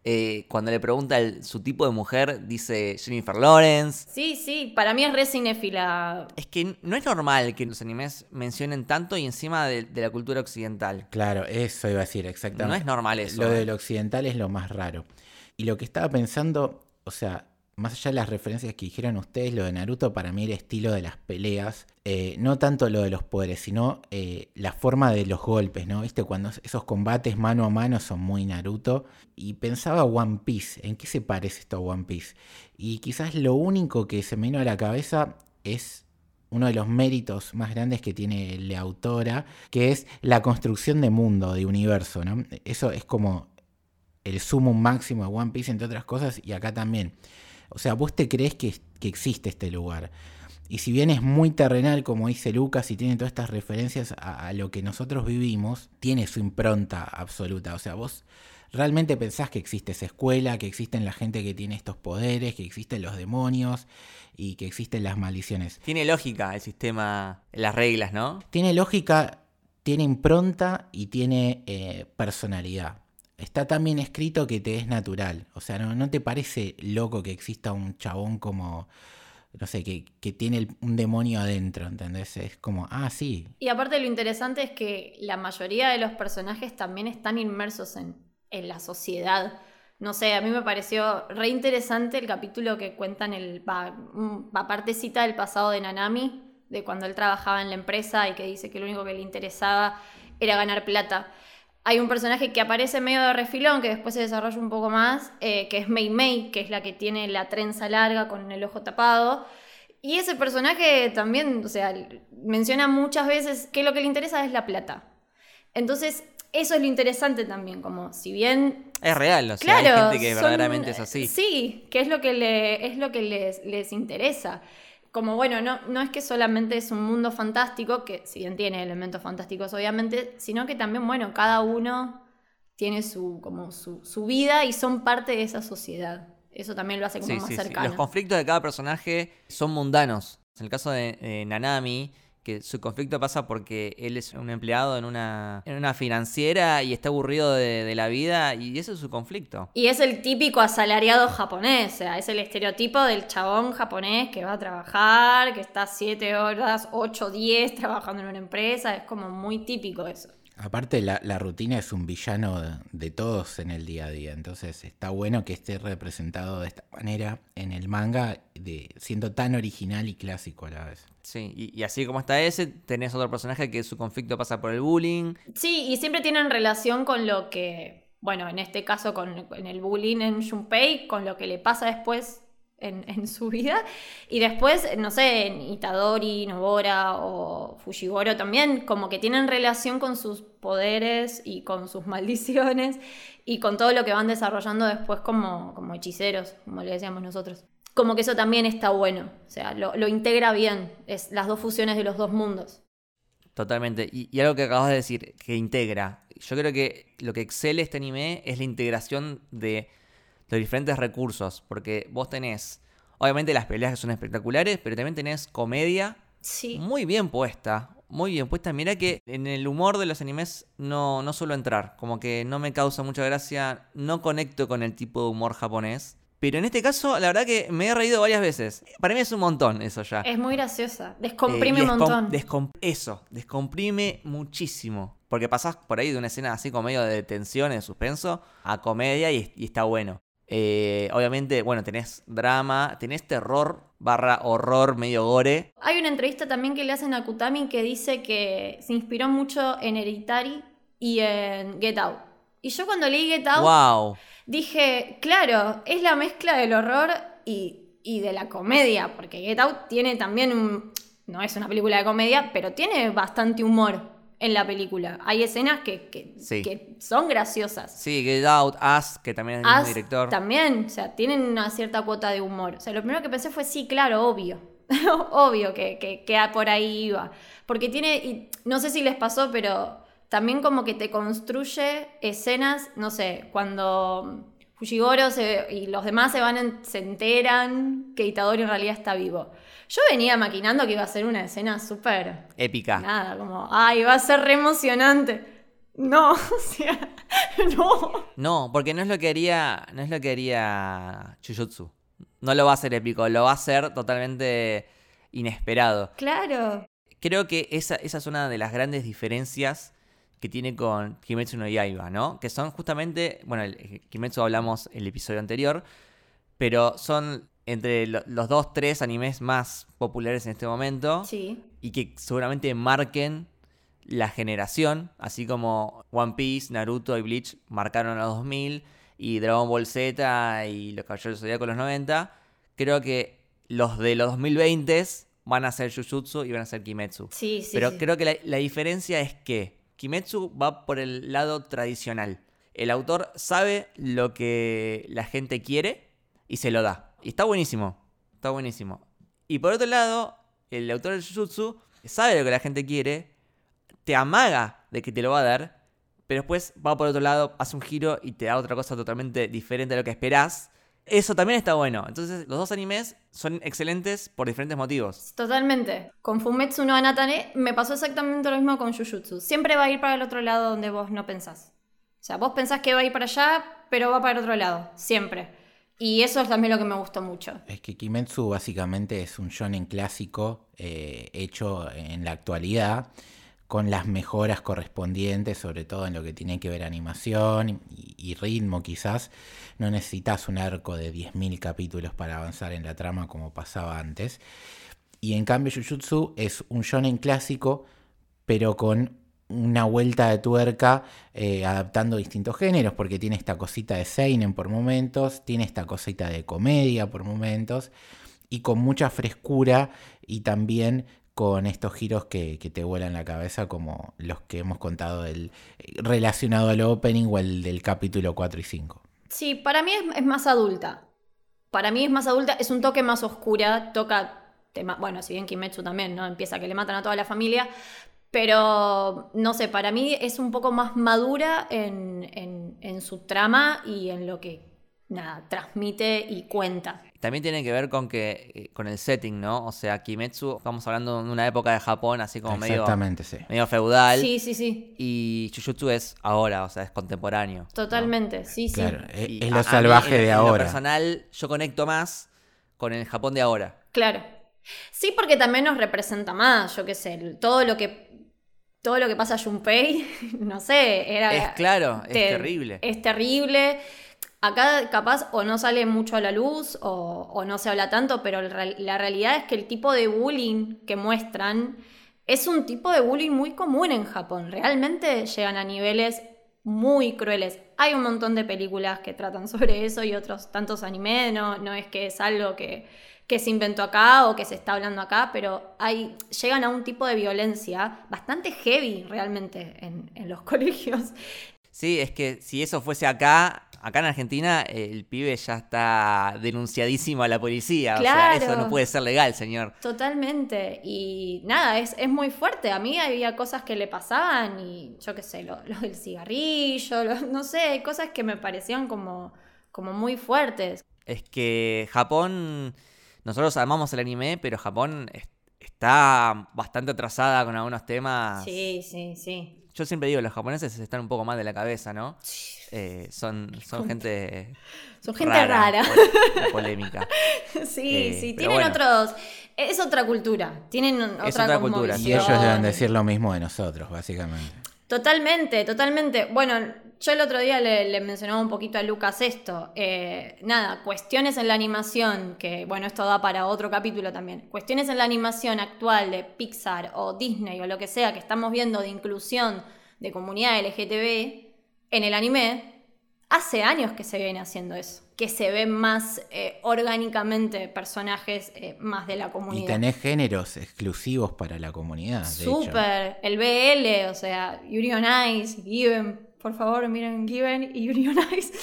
Eh, cuando le pregunta el- su tipo de mujer, dice Jennifer Lawrence. Sí, sí, para mí es re cinéfila. Es que no es normal que los animes mencionen tanto y encima de- de la cultura occidental. Claro, eso iba a decir exactamente. No es normal eso, Lo eh. del occidental es lo más raro. Y lo que estaba pensando, o sea, más allá de las referencias que dijeron ustedes, lo de Naruto para mí el estilo de las peleas, eh, no tanto lo de los poderes, sino eh, la forma de los golpes, ¿no? ¿Viste? Cuando esos combates mano a mano son muy Naruto. Y pensaba One Piece, ¿en qué se parece esto a One Piece? Y quizás lo único que se me vino a la cabeza es uno de los méritos más grandes que tiene la autora, que es la construcción de mundo, de universo, ¿no? Eso es como el sumo máximo de One Piece, entre otras cosas, y acá también. O sea, vos te crees que, que existe este lugar. Y si bien es muy terrenal, como dice Lucas, y tiene todas estas referencias a, a lo que nosotros vivimos, tiene su impronta absoluta. O sea, vos realmente pensás que existe esa escuela, que existen la gente que tiene estos poderes, que existen los demonios y que existen las maldiciones. Tiene lógica el sistema, las reglas, ¿no? Tiene lógica, tiene impronta y tiene eh, personalidad. Está tan bien escrito que te es natural. O sea, no, no te parece loco que exista un chabón como, no sé, que, que tiene un demonio adentro, ¿entendés? Es como, ah, sí, Y aparte lo interesante es que la mayoría de los personajes también están inmersos en, en la sociedad. No sé, a mí me pareció re interesante el capítulo que cuentan el va, va del pasado de Nanami, de cuando él trabajaba en la empresa y que dice que lo único que le interesaba era ganar plata. Hay un personaje que aparece medio de refilón, que después se desarrolla un poco más, eh, que es Mei Mei, que es la que tiene la trenza larga con el ojo tapado. Y ese personaje también, o sea, menciona muchas veces que lo que le interesa es la plata. Entonces, eso es lo interesante también, como si bien Es real, o sea, Claro, hay gente que son- verdaderamente es así. Sí, que es lo que, le, es lo que les, les interesa. Como bueno, no, no es que solamente es un mundo fantástico, que si bien tiene elementos fantásticos obviamente, sino que también, bueno, cada uno tiene su, como su, su vida y son parte de esa sociedad. Eso también lo hace como Sí, más sí, sí. cercano. Los conflictos de cada personaje son mundanos. En el caso de eh, Nanami, que su conflicto pasa porque él es un empleado en una, en una financiera y está aburrido de, de la vida y ese es su conflicto. Y es el típico asalariado japonés, o sea, es el estereotipo del chabón japonés que va a trabajar, que está 7 horas, 8, 10 trabajando en una empresa, es como muy típico eso. Aparte, la, la rutina es un villano de, de todos en el día a día. Entonces, está bueno que esté representado de esta manera en el manga, de, siendo tan original y clásico a la vez. Sí, y, y así como está ese, tenés otro personaje que su conflicto pasa por el bullying. Sí, y siempre tienen relación con lo que, bueno, en este caso con, en el bullying en Junpei, con lo que le pasa después en, su vida. Y después, no sé, en Itadori, Nobora o Fushigoro también, como que tienen relación con sus poderes y con sus maldiciones y con todo lo que van desarrollando después como, como hechiceros, como le decíamos nosotros. Como que eso también está bueno, o sea, lo, lo integra bien, es las dos fusiones de los dos mundos. Totalmente. Y, y algo que acabas de decir, que integra. Yo creo que lo que excele este anime es la integración de los diferentes recursos. Porque vos tenés, obviamente las peleas que son espectaculares, pero también tenés comedia Sí. muy bien puesta. Muy bien puesta. Mira que en el humor de los animes no, no suelo entrar. Como que no me causa mucha gracia. No conecto con el tipo de humor japonés. Pero en este caso, la verdad que me he reído varias veces. Para mí es un montón eso ya. Es muy graciosa. Eh, Descomprime y un montón. descom- eso, descomprime muchísimo. Porque pasás por ahí de una escena así como medio de tensión, de suspenso, a comedia y, y está bueno. Eh, obviamente, bueno, tenés drama, tenés terror barra horror medio gore. Hay una entrevista también que le hacen a Kutami que dice que se inspiró mucho en Hereditary y en Get Out. Y yo cuando leí Get Out ¡Wow! dije, claro, es la mezcla del horror y, y de la comedia, porque Get Out tiene también un... No es una película de comedia, pero tiene bastante humor en la película. Hay escenas que, que, Sí. que son graciosas. Sí, Get Out, Us, que también es el mismo As director. también, o sea, tienen una cierta cuota de humor. O sea, lo primero que pensé fue, sí, claro, obvio. obvio que, que, que por ahí iba. Porque tiene, y no sé si les pasó, pero también como que te construye escenas, no sé, cuando Fujigoro se- y los demás se van, en- se enteran que Itadori en realidad está vivo. Yo venía maquinando que iba a ser una escena súper Épica. Nada, como, ay, va a ser re emocionante. No, o sea, no. No, porque no es lo que haría. No es lo que haría Jujutsu. No lo va a hacer épico, lo va a hacer totalmente inesperado. Claro. Creo que esa, esa es una de las grandes diferencias que tiene con Kimetsu no Yaiba, ¿no? Que son justamente, bueno, el, Kimetsu hablamos el episodio anterior, pero son entre lo- los dos, tres animes más populares en este momento Sí. y que seguramente marquen la generación, así como One Piece, Naruto y Bleach marcaron los 2000 y Dragon Ball Z y los Caballeros del Zodíaco los 90. Creo que los de los 2020 van a ser Jujutsu y van a ser Kimetsu. Sí, sí. Pero sí. creo que la, la diferencia es que Kimetsu va por el lado tradicional. El autor sabe lo que la gente quiere y se lo da. Y está buenísimo. Está buenísimo. Y por otro lado, el autor del Jujutsu sabe lo que la gente quiere, te amaga de que te lo va a dar, pero después va por otro lado, hace un giro y te da otra cosa totalmente diferente a lo que esperás. Eso también está bueno. Entonces, los dos animes son excelentes por diferentes motivos. Totalmente. Con Fumetsu no Anatane me pasó exactamente lo mismo con Jujutsu. Siempre va a ir para el otro lado donde vos no pensás. O sea, vos pensás que va a ir para allá, pero va para el otro lado. Siempre. Y eso es también lo que me gustó mucho. Es que Kimetsu básicamente es un shonen clásico eh, hecho en la actualidad con las mejoras correspondientes, sobre todo en lo que tiene que ver animación y, y ritmo quizás. No necesitas un arco de 10.000 capítulos para avanzar en la trama como pasaba antes. Y en cambio Jujutsu es un shonen clásico, pero con una vuelta de tuerca eh, adaptando distintos géneros, porque tiene esta cosita de Seinen por momentos, tiene esta cosita de comedia por momentos, y con mucha frescura y también con estos giros que, que te vuelan la cabeza, como los que hemos contado del, relacionado al opening o el del capítulo 4 y 5. Sí, para mí es, es más adulta. Para mí es más adulta, es un toque más oscura, toca tema, bueno, si bien Kimetsu también, ¿no? Empieza que le matan a toda la familia, pero no sé, para mí es un poco más madura en, en- en su trama y en lo que, nada, transmite y cuenta. También tiene que ver con que eh, con el setting, ¿no? O sea, Kimetsu, estamos hablando de una época de Japón así como medio, Exactamente, sí. medio feudal. Sí, sí, sí, Y Jujutsu es ahora, o sea, es contemporáneo. totalmente, sí, sí. Claro, es, Y es a- lo mí, salvaje en- de en lo ahora. personal, yo conecto más con el Japón de ahora. Claro. Sí, porque también nos representa más, yo qué sé, todo lo que todo lo que pasa a Junpei, no sé, era Es claro, es te- terrible. Es terrible. Acá capaz o no sale mucho a la luz o, o no se habla tanto, pero la realidad es que el tipo de bullying que muestran es un tipo de bullying muy común en Japón. Realmente llegan a niveles muy crueles. Hay un montón de películas que tratan sobre eso y otros tantos anime, no, no es que es algo que, que se inventó acá o que se está hablando acá, pero hay, llegan a un tipo de violencia bastante heavy realmente en, en los colegios. Sí, es que si eso fuese acá, acá en Argentina, el pibe ya está denunciadísimo a la policía. O sea, eso no puede ser legal, señor. Totalmente. Y nada, es, es muy fuerte. A mí había cosas que le pasaban y yo qué sé, lo, lo del cigarrillo, lo- no sé, cosas que me parecían como, como muy fuertes. Es que Japón, nosotros amamos el anime, pero Japón es- está bastante atrasada con algunos temas. Sí, sí, sí. Yo siempre digo, los japoneses están un poco mal de la cabeza, ¿no? Eh, son, son gente... Son gente rara. pol- polémica. sí, Eh, sí, tienen bueno. otros... Es otra cultura, tienen otra, otra cultura, Y ellos deben decir lo mismo de nosotros, básicamente. Totalmente, totalmente. Bueno, yo el otro día le, mencionaba un poquito a Lucas esto. Eh, nada, cuestiones en la animación, que bueno, esto da para otro capítulo también. Cuestiones en la animación actual de Pixar o Disney o lo que sea que estamos viendo de inclusión de comunidad LGTB en el anime, hace años que se viene haciendo eso. Que se ven más eh, orgánicamente personajes eh, más de la Y comunidad. tenés géneros exclusivos para la comunidad. Súper, el BL, o sea, Yuri on Ice, Given, por favor miren Given y Yuri on Ice.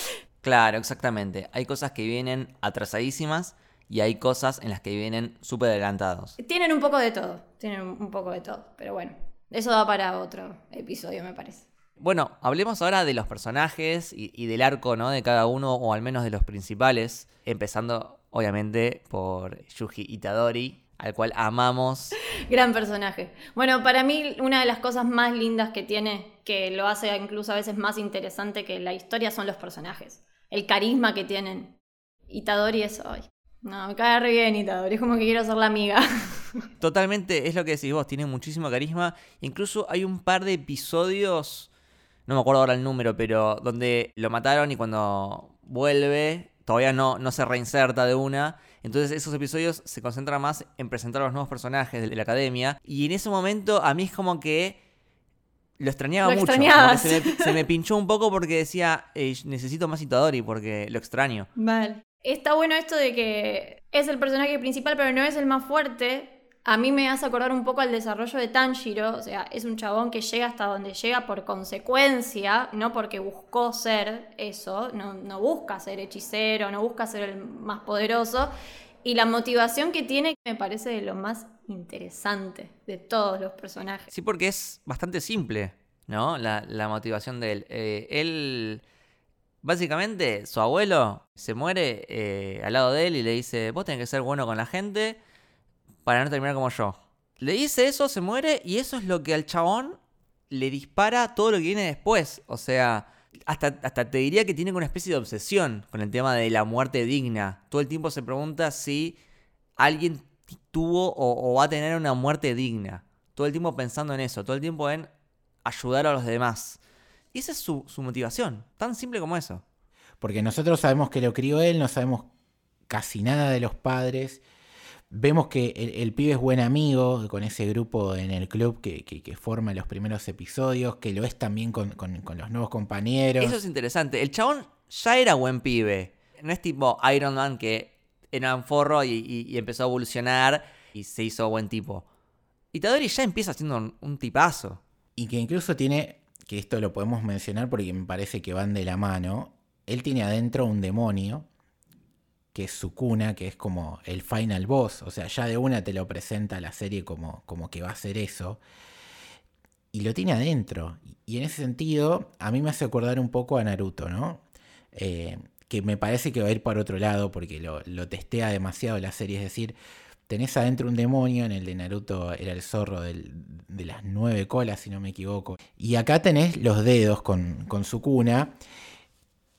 Claro, exactamente. Hay cosas que vienen atrasadísimas y hay cosas en las que vienen súper adelantados. Tienen un poco de todo, tienen un poco de todo, pero bueno, eso da para otro episodio me parece. Bueno, hablemos ahora de los personajes y, y del arco, ¿no? De cada uno, o al menos de los principales. Empezando, obviamente, por Yuji Itadori, al cual amamos. Gran personaje. Bueno, para mí una de las cosas más lindas que tiene, que lo hace incluso a veces más interesante que la historia, son los personajes. El carisma que tienen. Itadori es... Ay, no, me cae re bien Itadori, es como que quiero ser la amiga. Totalmente, es lo que decís vos, tiene muchísimo carisma. Incluso hay un par de episodios, no me acuerdo ahora el número, pero donde lo mataron y cuando vuelve, todavía no, no se reinserta de una. Entonces esos episodios se concentran más en presentar a los nuevos personajes de la academia. Y en ese momento a mí es como que lo extrañaba Lo mucho. se, me, se me pinchó un poco porque decía, "Eh, necesito más Itadori porque lo extraño. Vale. Está bueno esto de que es el personaje principal, pero no es el más fuerte. A mí me hace acordar un poco al desarrollo de Tanjiro, o sea, es un chabón que llega hasta donde llega por consecuencia, no porque buscó ser eso, no, no busca ser hechicero, no busca ser el más poderoso, y la motivación que tiene me parece de lo más interesante de todos los personajes. Sí, porque es bastante simple, ¿no? La, motivación de él. Eh, él, básicamente, su abuelo se muere eh, al lado de él y le dice, vos tenés que ser bueno con la gente para no terminar como yo. Le dice eso, se muere y eso es lo que al chabón le dispara todo lo que viene después. O sea, hasta, hasta te diría que tiene una especie de obsesión con el tema de la muerte digna. Todo el tiempo se pregunta si alguien tuvo o, va a tener una muerte digna. Todo el tiempo pensando en eso, todo el tiempo en ayudar a los demás. Y esa es su, su motivación, tan simple como eso. Porque nosotros sabemos que lo crió él, no sabemos casi nada de los padres. Vemos que el, pibe es buen amigo con ese grupo en el club que, que, forma los primeros episodios, que lo es también con, con, los nuevos compañeros. Eso es interesante. El chabón ya era buen pibe. No es tipo Iron Man que era un forro y, empezó a evolucionar y se hizo buen tipo. Itadori ya empieza siendo un, tipazo. Y que incluso tiene, que esto lo podemos mencionar porque me parece que van de la mano, él tiene adentro un demonio que es su cuna, que es como el final boss, o sea, ya de una te lo presenta la serie como, como que va a ser eso, y lo tiene adentro. Y en ese sentido, a mí me hace acordar un poco a Naruto, ¿no? Eh, que me parece que va a ir para otro lado porque lo, testea demasiado la serie, es decir, tenés adentro un demonio, en el de Naruto era el zorro de las nueve colas, si no me equivoco, y acá tenés los dedos con, con su cuna,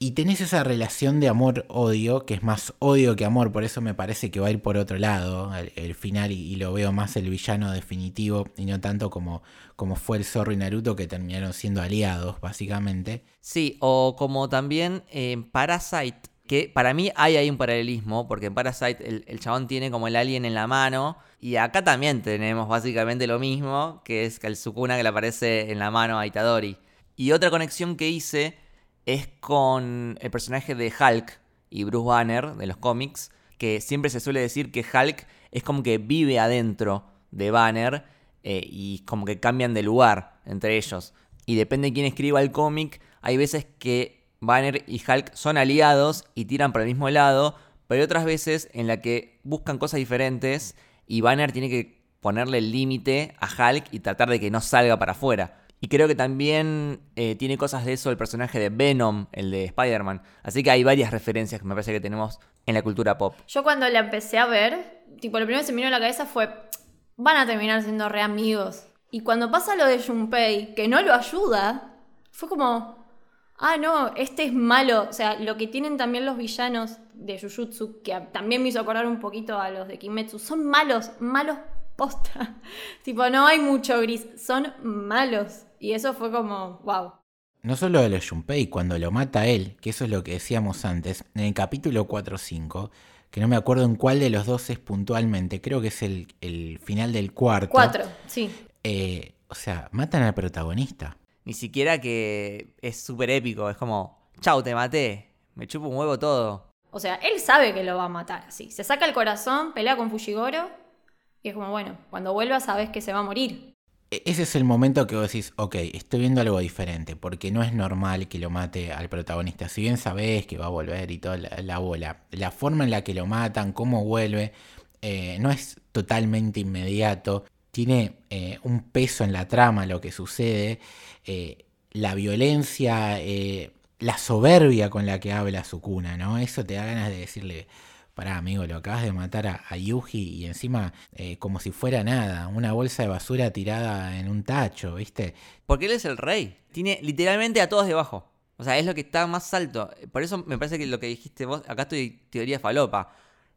y tenés esa relación de amor-odio, que es más odio que amor, por eso me parece que va a ir por otro lado el, final y, lo veo más el villano definitivo y no tanto como, como fue el Zorro y Naruto que terminaron siendo aliados, básicamente. Sí, o como también en Parasite, que para mí hay ahí un paralelismo, porque en Parasite el, el, chabón tiene como el alien en la mano, y acá también tenemos básicamente lo mismo, que es el Sukuna que le aparece en la mano a Itadori. Y otra conexión que hice es con el personaje de Hulk y Bruce Banner de los cómics, que siempre se suele decir que Hulk es como que vive adentro de Banner eh, y como que cambian de lugar entre ellos. Y depende de quién escriba el cómic, hay veces que Banner y Hulk son aliados y tiran por el mismo lado, pero hay otras veces en la que buscan cosas diferentes y Banner tiene que ponerle el límite a Hulk y tratar de que no salga para afuera. Y creo que también eh, tiene cosas de eso el personaje de Venom, el de Spider-Man. Así que hay varias referencias que me parece que tenemos en la cultura pop. Yo cuando la empecé a ver, tipo, lo primero que se me vino a la cabeza fue, van a terminar siendo re amigos. Y cuando pasa lo de Junpei, que no lo ayuda, fue como, ah, no, este es malo. O sea, lo que tienen también los villanos de Jujutsu, que también me hizo acordar un poquito a los de Kimetsu, son malos, malos posta. tipo, no hay mucho gris, son malos. Y eso fue como, wow. No solo de los Junpei, cuando lo mata él, que eso es lo que decíamos antes, en el capítulo 4 o 5, que no me acuerdo en cuál de los dos es puntualmente, creo que es el, final del cuarto. 4, sí. Eh, o sea, matan al protagonista. Ni siquiera que es súper épico, es como, chau, te maté, me chupo un huevo todo. O sea, él sabe que lo va a matar así. Se saca el corazón, pelea con Fujigoro, y es como, bueno, cuando vuelva sabes que se va a morir. E-, ese es el momento que vos decís, ok, estoy viendo algo diferente, porque no es normal que lo mate al protagonista. Si bien sabés que va a volver y toda la, bola, la forma en la que lo matan, cómo vuelve, eh, no es totalmente inmediato. Tiene eh, un peso en la trama lo que sucede. Eh, la violencia, la soberbia con la que habla Sukuna, ¿no? Eso te da ganas de decirle, Pará, amigo, lo acabas de matar a, Yuji y encima eh, como si fuera nada, una bolsa de basura tirada en un tacho, ¿viste? Porque él es el rey. Tiene literalmente a todos debajo. O sea, es lo que está más alto. Por eso me parece que lo que dijiste vos, acá estoy teoría falopa.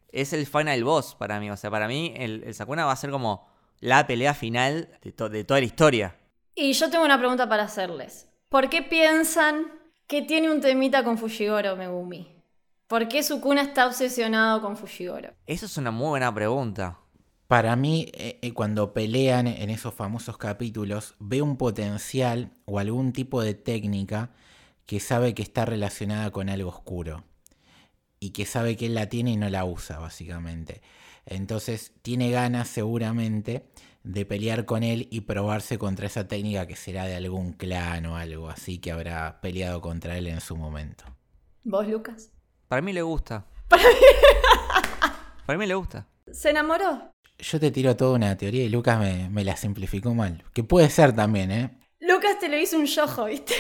Es el final boss para mí. O sea, para mí el, Sakuna va a ser como la pelea final de, de toda la historia. Y yo tengo una pregunta para hacerles. ¿Por qué piensan que tiene un temita con Fujigoro Megumi? ¿Por qué Sukuna está obsesionado con Fushigoro? Esa es una muy buena pregunta. Para mí, eh, eh, cuando pelean en esos famosos capítulos, ve un potencial o algún tipo de técnica que sabe que está relacionada con algo oscuro. Y que sabe que él la tiene y no la usa, básicamente. Entonces tiene ganas seguramente de pelear con él y probarse contra esa técnica que será de algún clan o algo así que habrá peleado contra él en su momento. ¿Vos, Lucas? Para mí le gusta. Para mí le gusta. ¿Se enamoró? Yo te tiro toda una teoría y Lucas me, me la simplificó mal. Que puede ser también, ¿eh? Lucas te lo hizo un yojo, ¿viste?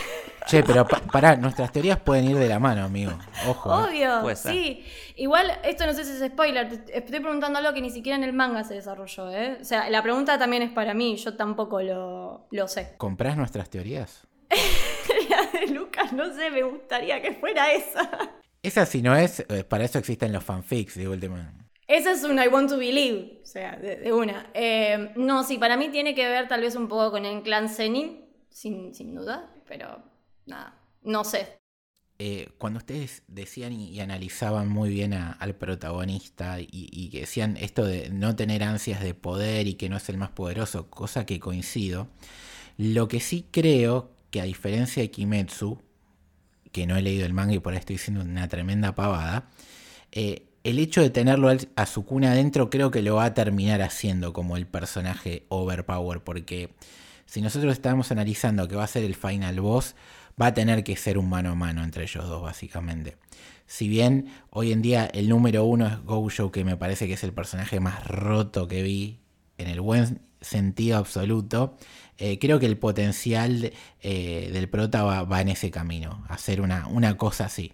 Che, pero pa- pará, nuestras teorías pueden ir de la mano, amigo. Ojo. ¿eh? Obvio, Puede ser. sí. Igual, esto no sé si es spoiler, te estoy preguntando algo que ni siquiera en el manga se desarrolló, ¿eh? O sea, la pregunta también es para mí, yo tampoco lo, lo sé. ¿Comprás nuestras teorías? La de Lucas, no sé, me gustaría que fuera esa. Esa si no es, eh, para eso existen los fanfics de última. Esa es una I want to believe, o sea, de, de una. Eh, no, sí, para mí tiene que ver tal vez un poco con el clan Zenin, sin, sin duda, pero nada, no sé. Eh, cuando ustedes decían y, y analizaban muy bien a- al protagonista y, y que decían esto de no tener ansias de poder y que no es el más poderoso, cosa que coincido, lo que sí creo que a diferencia de Kimetsu, que no he leído el manga y por ahí estoy diciendo una tremenda pavada, eh, el hecho de tenerlo a Sukuna adentro creo que lo va a terminar haciendo como el personaje overpower, porque si nosotros estamos analizando que va a ser el final boss, va a tener que ser un mano a mano entre ellos dos, básicamente. Si bien hoy en día el número uno es Gojo, que me parece que es el personaje más roto que vi, en el buen sentido absoluto, eh, creo que el potencial eh, del prota va, en ese camino, hacer una, una cosa así.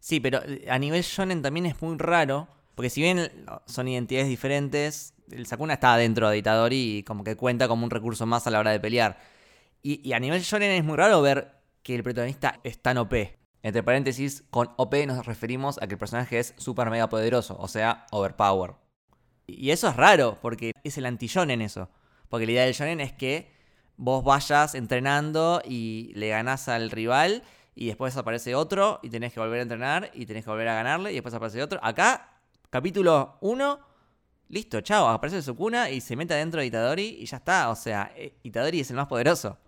Sí, pero eh, a nivel shonen también es muy raro, porque si bien son identidades diferentes, el Sakuna está dentro de Itadori y como que cuenta como un recurso más a la hora de pelear. Y, y a nivel shonen es muy raro ver que el protagonista es tan OP. Entre paréntesis, con OP nos referimos a que el personaje es super mega poderoso, o sea, overpower. Y eso es raro, porque es el anti-shonen eso. Porque la idea del shonen es que vos vayas entrenando y le ganás al rival y después aparece otro y tenés que volver a entrenar y tenés que volver a ganarle y después aparece otro. Acá, capítulo 1, listo, chao, aparece Sukuna y se mete adentro de Itadori y ya está. O sea, eh, Itadori es el más poderoso.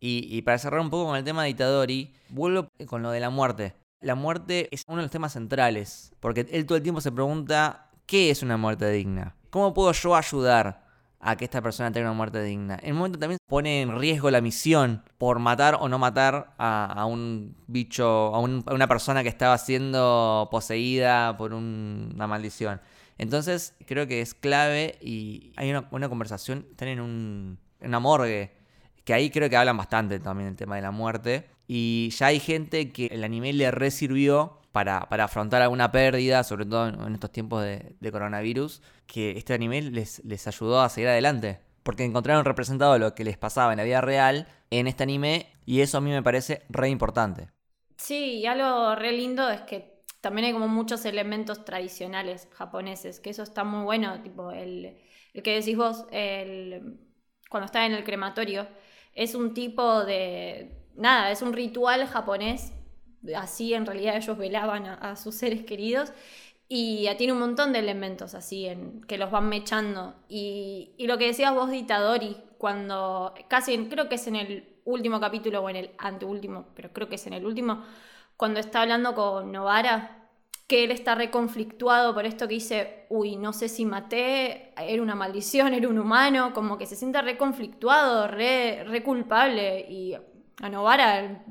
Y, y para cerrar un poco con el tema de Itadori, vuelvo con lo de la muerte. La muerte es uno de los temas centrales, porque él todo el tiempo se pregunta, ¿qué es una muerte digna? ¿Cómo puedo yo ayudar a que esta persona tenga una muerte digna? En un momento también pone en riesgo la misión por matar o no matar a, a un bicho, a, un- a una persona que estaba siendo poseída por un- una maldición. Entonces creo que es clave y hay una, conversación, están en, un, una morgue, que ahí creo que hablan bastante también del tema de la muerte. Y ya hay gente que el anime le resirvió para, para afrontar alguna pérdida, sobre todo en, estos tiempos de, de coronavirus, que este anime les, les ayudó a seguir adelante. Porque encontraron representado lo que les pasaba en la vida real en este anime y eso a mí me parece re importante. Sí, y algo re lindo es que también hay como muchos elementos tradicionales japoneses, que eso está muy bueno, tipo el, el que decís vos, el, cuando está en el crematorio, es un tipo de... Nada, es un ritual japonés, así en realidad ellos velaban a, a sus seres queridos y tiene un montón de elementos así en, que los van mechando. Y, y lo que decías vos de Itadori, cuando casi, en- creo que es en el último capítulo o en el anteúltimo, pero creo que es en el último, cuando está hablando con Novara, que él está reconflictuado por esto que dice, uy, no sé si maté, era una maldición, era un humano, como que se siente reconflictuado, re, re culpable. Y a Novara,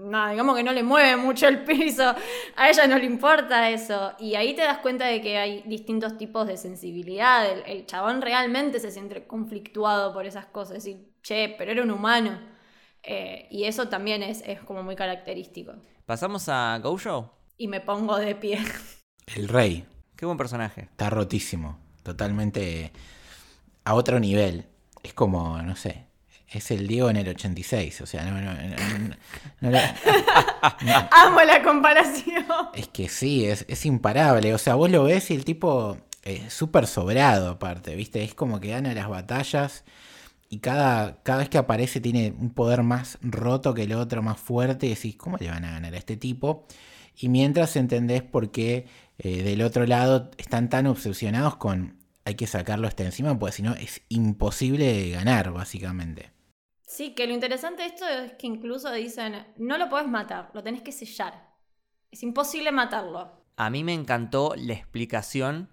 nada, digamos que no le mueve mucho el piso, a ella no le importa eso. Y ahí te das cuenta de que hay distintos tipos de sensibilidad. El, el chabón realmente se siente conflictuado por esas cosas. Decir, che, pero era un humano. Eh, y eso también es, es como muy característico. ¿Pasamos a Gojo? Y me pongo de pie. El rey Qué buen personaje. está rotísimo, totalmente a otro nivel. Es como, no sé, es el Diego en el 86, o sea, no, no, no- no- no le- Amo la comparación. es que sí, es, es imparable. O sea, vos lo ves y el tipo es súper sobrado aparte, ¿viste? Es como que gana las batallas y cada, cada vez que aparece tiene un poder más roto que el otro, más fuerte, y decís, ¿cómo le van a ganar a este tipo? Y mientras entendés por qué eh, del otro lado están tan obsesionados con hay que sacarlo hasta encima, pues si no es imposible ganar, básicamente. Sí, que lo interesante de esto es que incluso dicen, no lo puedes matar, lo tenés que sellar. Es imposible matarlo. A mí me encantó la explicación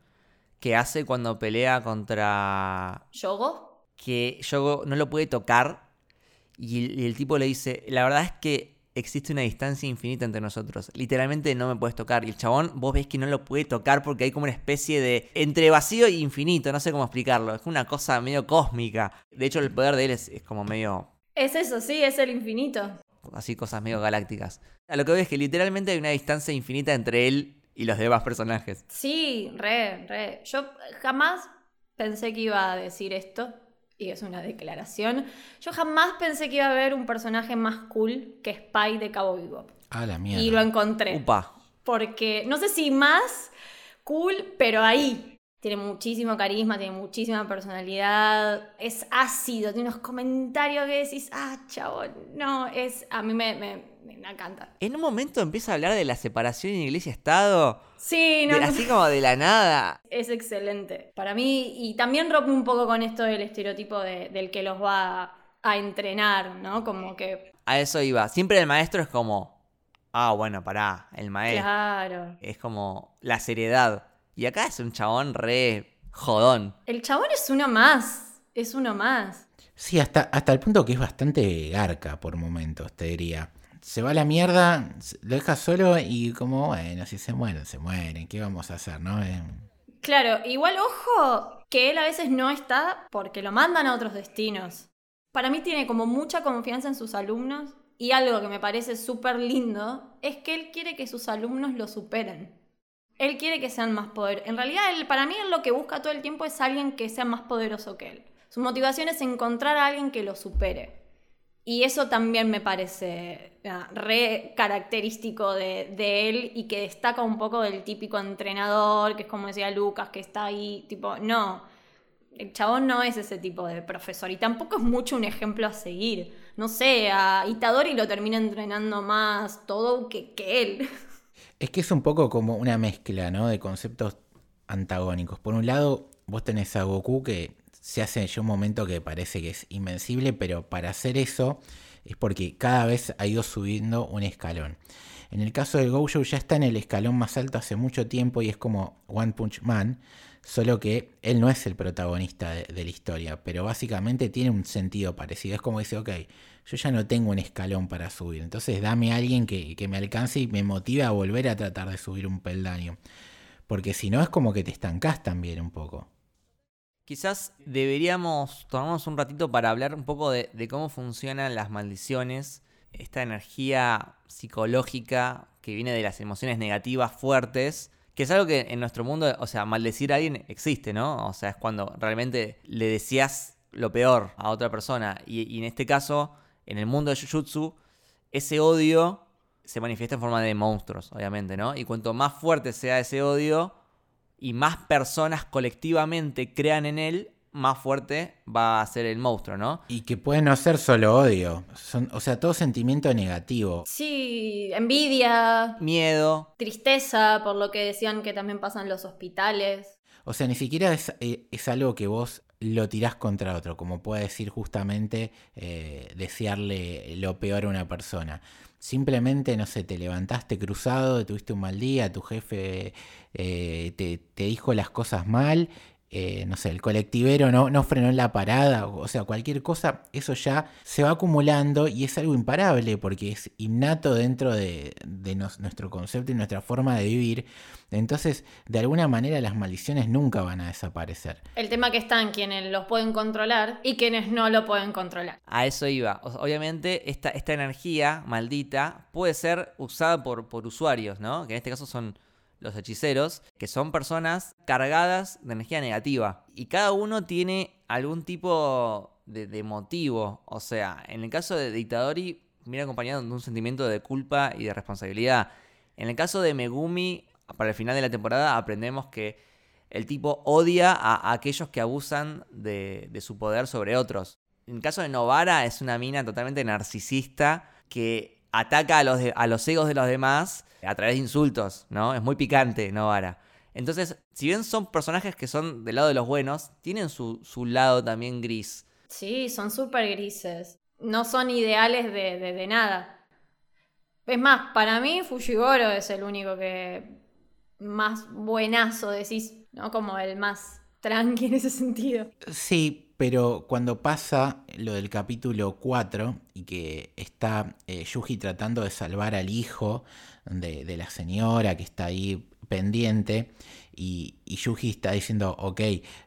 que hace cuando pelea contra ¿Yogo? que Yogo no lo puede tocar y el, y el tipo le dice, la verdad es que existe una distancia infinita entre nosotros. Literalmente no me puedes tocar. Y el chabón, vos ves que no lo puede tocar porque hay como una especie de entre vacío e infinito, no sé cómo explicarlo. Es una cosa medio cósmica. De hecho, el poder de él es, es como medio Es eso, sí, es el infinito. así cosas medio galácticas. A lo que veo es que literalmente hay una distancia infinita entre él y los demás personajes. Sí, re, re. Yo jamás pensé que iba a decir esto, y es una declaración. Yo jamás pensé que iba a haber un personaje más cool que Spy de Cabo Vivo. Ah, la mierda. Y lo encontré. Upa. Porque, no sé si más cool, pero ahí. Tiene muchísimo carisma, tiene muchísima personalidad, es ácido, tiene unos comentarios que decís, ah, chavo, no, es, a mí me, me, me encanta. En un momento empieza a hablar de la separación en iglesia-estado. Sí, no, de- no, así como de la nada. es excelente. Para mí, y también rompe un poco con esto del estereotipo de- del que los va a entrenar, ¿no? Como que, A eso iba. Siempre el maestro es como, ah, bueno, pará, el maestro. claro. Es como la seriedad. Y acá es un chabón re jodón. El chabón es uno más, es uno más. Sí, hasta, hasta el punto que es bastante garca por momentos, te diría. Se va a la mierda, lo deja solo y como, bueno, si se mueren, se mueren. ¿Qué vamos a hacer, no? Eh, Claro, igual ojo que él a veces no está porque lo mandan a otros destinos. Para mí tiene como mucha confianza en sus alumnos y algo que me parece súper lindo es que él quiere que sus alumnos lo superen. Él quiere que sean más poderosos. En realidad, él, para mí, él lo que busca todo el tiempo es alguien que sea más poderoso que él. Su motivación es encontrar a alguien que lo supere. Y eso también me parece ah, re característico de, él y que destaca un poco del típico entrenador, que es como decía Lucas, que está ahí, tipo, no, el chabón no es ese tipo de profesor y tampoco es mucho un ejemplo a seguir. No sé, a Itadori lo termina entrenando más todo que él. Es que es un poco como una mezcla, ¿no? De conceptos antagónicos. Por un lado, vos tenés a Goku que se hace ya un momento que parece que es invencible, pero para hacer eso es porque cada vez ha ido subiendo un escalón. En el caso de Gojo ya está en el escalón más alto hace mucho tiempo y es como One Punch Man, solo que él no es el protagonista de, de la historia, pero básicamente tiene un sentido parecido. Es como dice, ok, yo ya no tengo un escalón para subir, entonces dame a alguien que, que me alcance y me motive a volver a tratar de subir un peldaño. Porque si no es como que te estancás también un poco. Quizás deberíamos tomarnos un ratito para hablar un poco de, cómo funcionan las maldiciones, esta energía psicológica que viene de las emociones negativas fuertes, que es algo que en nuestro mundo, o sea, maldecir a alguien existe, ¿no? O sea, es cuando realmente le decías lo peor a otra persona. Y en este caso, en el mundo de Jujutsu, ese odio se manifiesta en forma de monstruos, obviamente, ¿no? Y cuanto más fuerte sea ese odio, y más personas colectivamente crean en él, más fuerte va a ser el monstruo, ¿no? Y que puede no ser solo odio, son, o sea, todo sentimiento negativo. Sí, envidia, Miedo. tristeza, por lo que decían que también pasan los hospitales. O sea, ni siquiera es, eh, es algo que vos lo tirás contra otro, como puede decir justamente eh, desearle lo peor a una persona. Simplemente, no sé, te levantaste cruzado, tuviste un mal día, tu jefe eh, te, te dijo las cosas mal, eh, no sé, el colectivero no, no frenó en la parada, o sea, cualquier cosa, eso ya se va acumulando y es algo imparable porque es innato dentro de, de nos- nuestro concepto y nuestra forma de vivir. Entonces, de alguna manera las maldiciones nunca van a desaparecer. El tema que están quienes los pueden controlar y quienes no lo pueden controlar. A eso iba. O- Obviamente, esta, esta energía maldita puede ser usada por, por usuarios, ¿no? Que en este caso son los hechiceros, que son personas cargadas de energía negativa. Y cada uno tiene algún tipo de, de motivo. O sea, en el caso de Itadori, viene acompañado de un sentimiento de culpa y de responsabilidad. En el caso de Megumi, para el final de la temporada, aprendemos que el tipo odia a, aquellos que abusan de su poder sobre otros. En el caso de Novara, es una mina totalmente narcisista que ataca a los, de- a los egos de los demás a través de insultos, ¿no? Es muy picante Novara. Entonces, si bien son personajes que son del lado de los buenos, tienen su, su lado también gris. Sí, son súper grises. No son ideales de, de- de nada. Es más, para mí Fujigoro es el único que más buenazo decís. ¿no? Como el más tranqui en ese sentido. Sí, pero cuando pasa lo del capítulo 4 y que está eh, Yuji tratando de salvar al hijo de, la señora que está ahí pendiente y, y Yuji está diciendo, ok,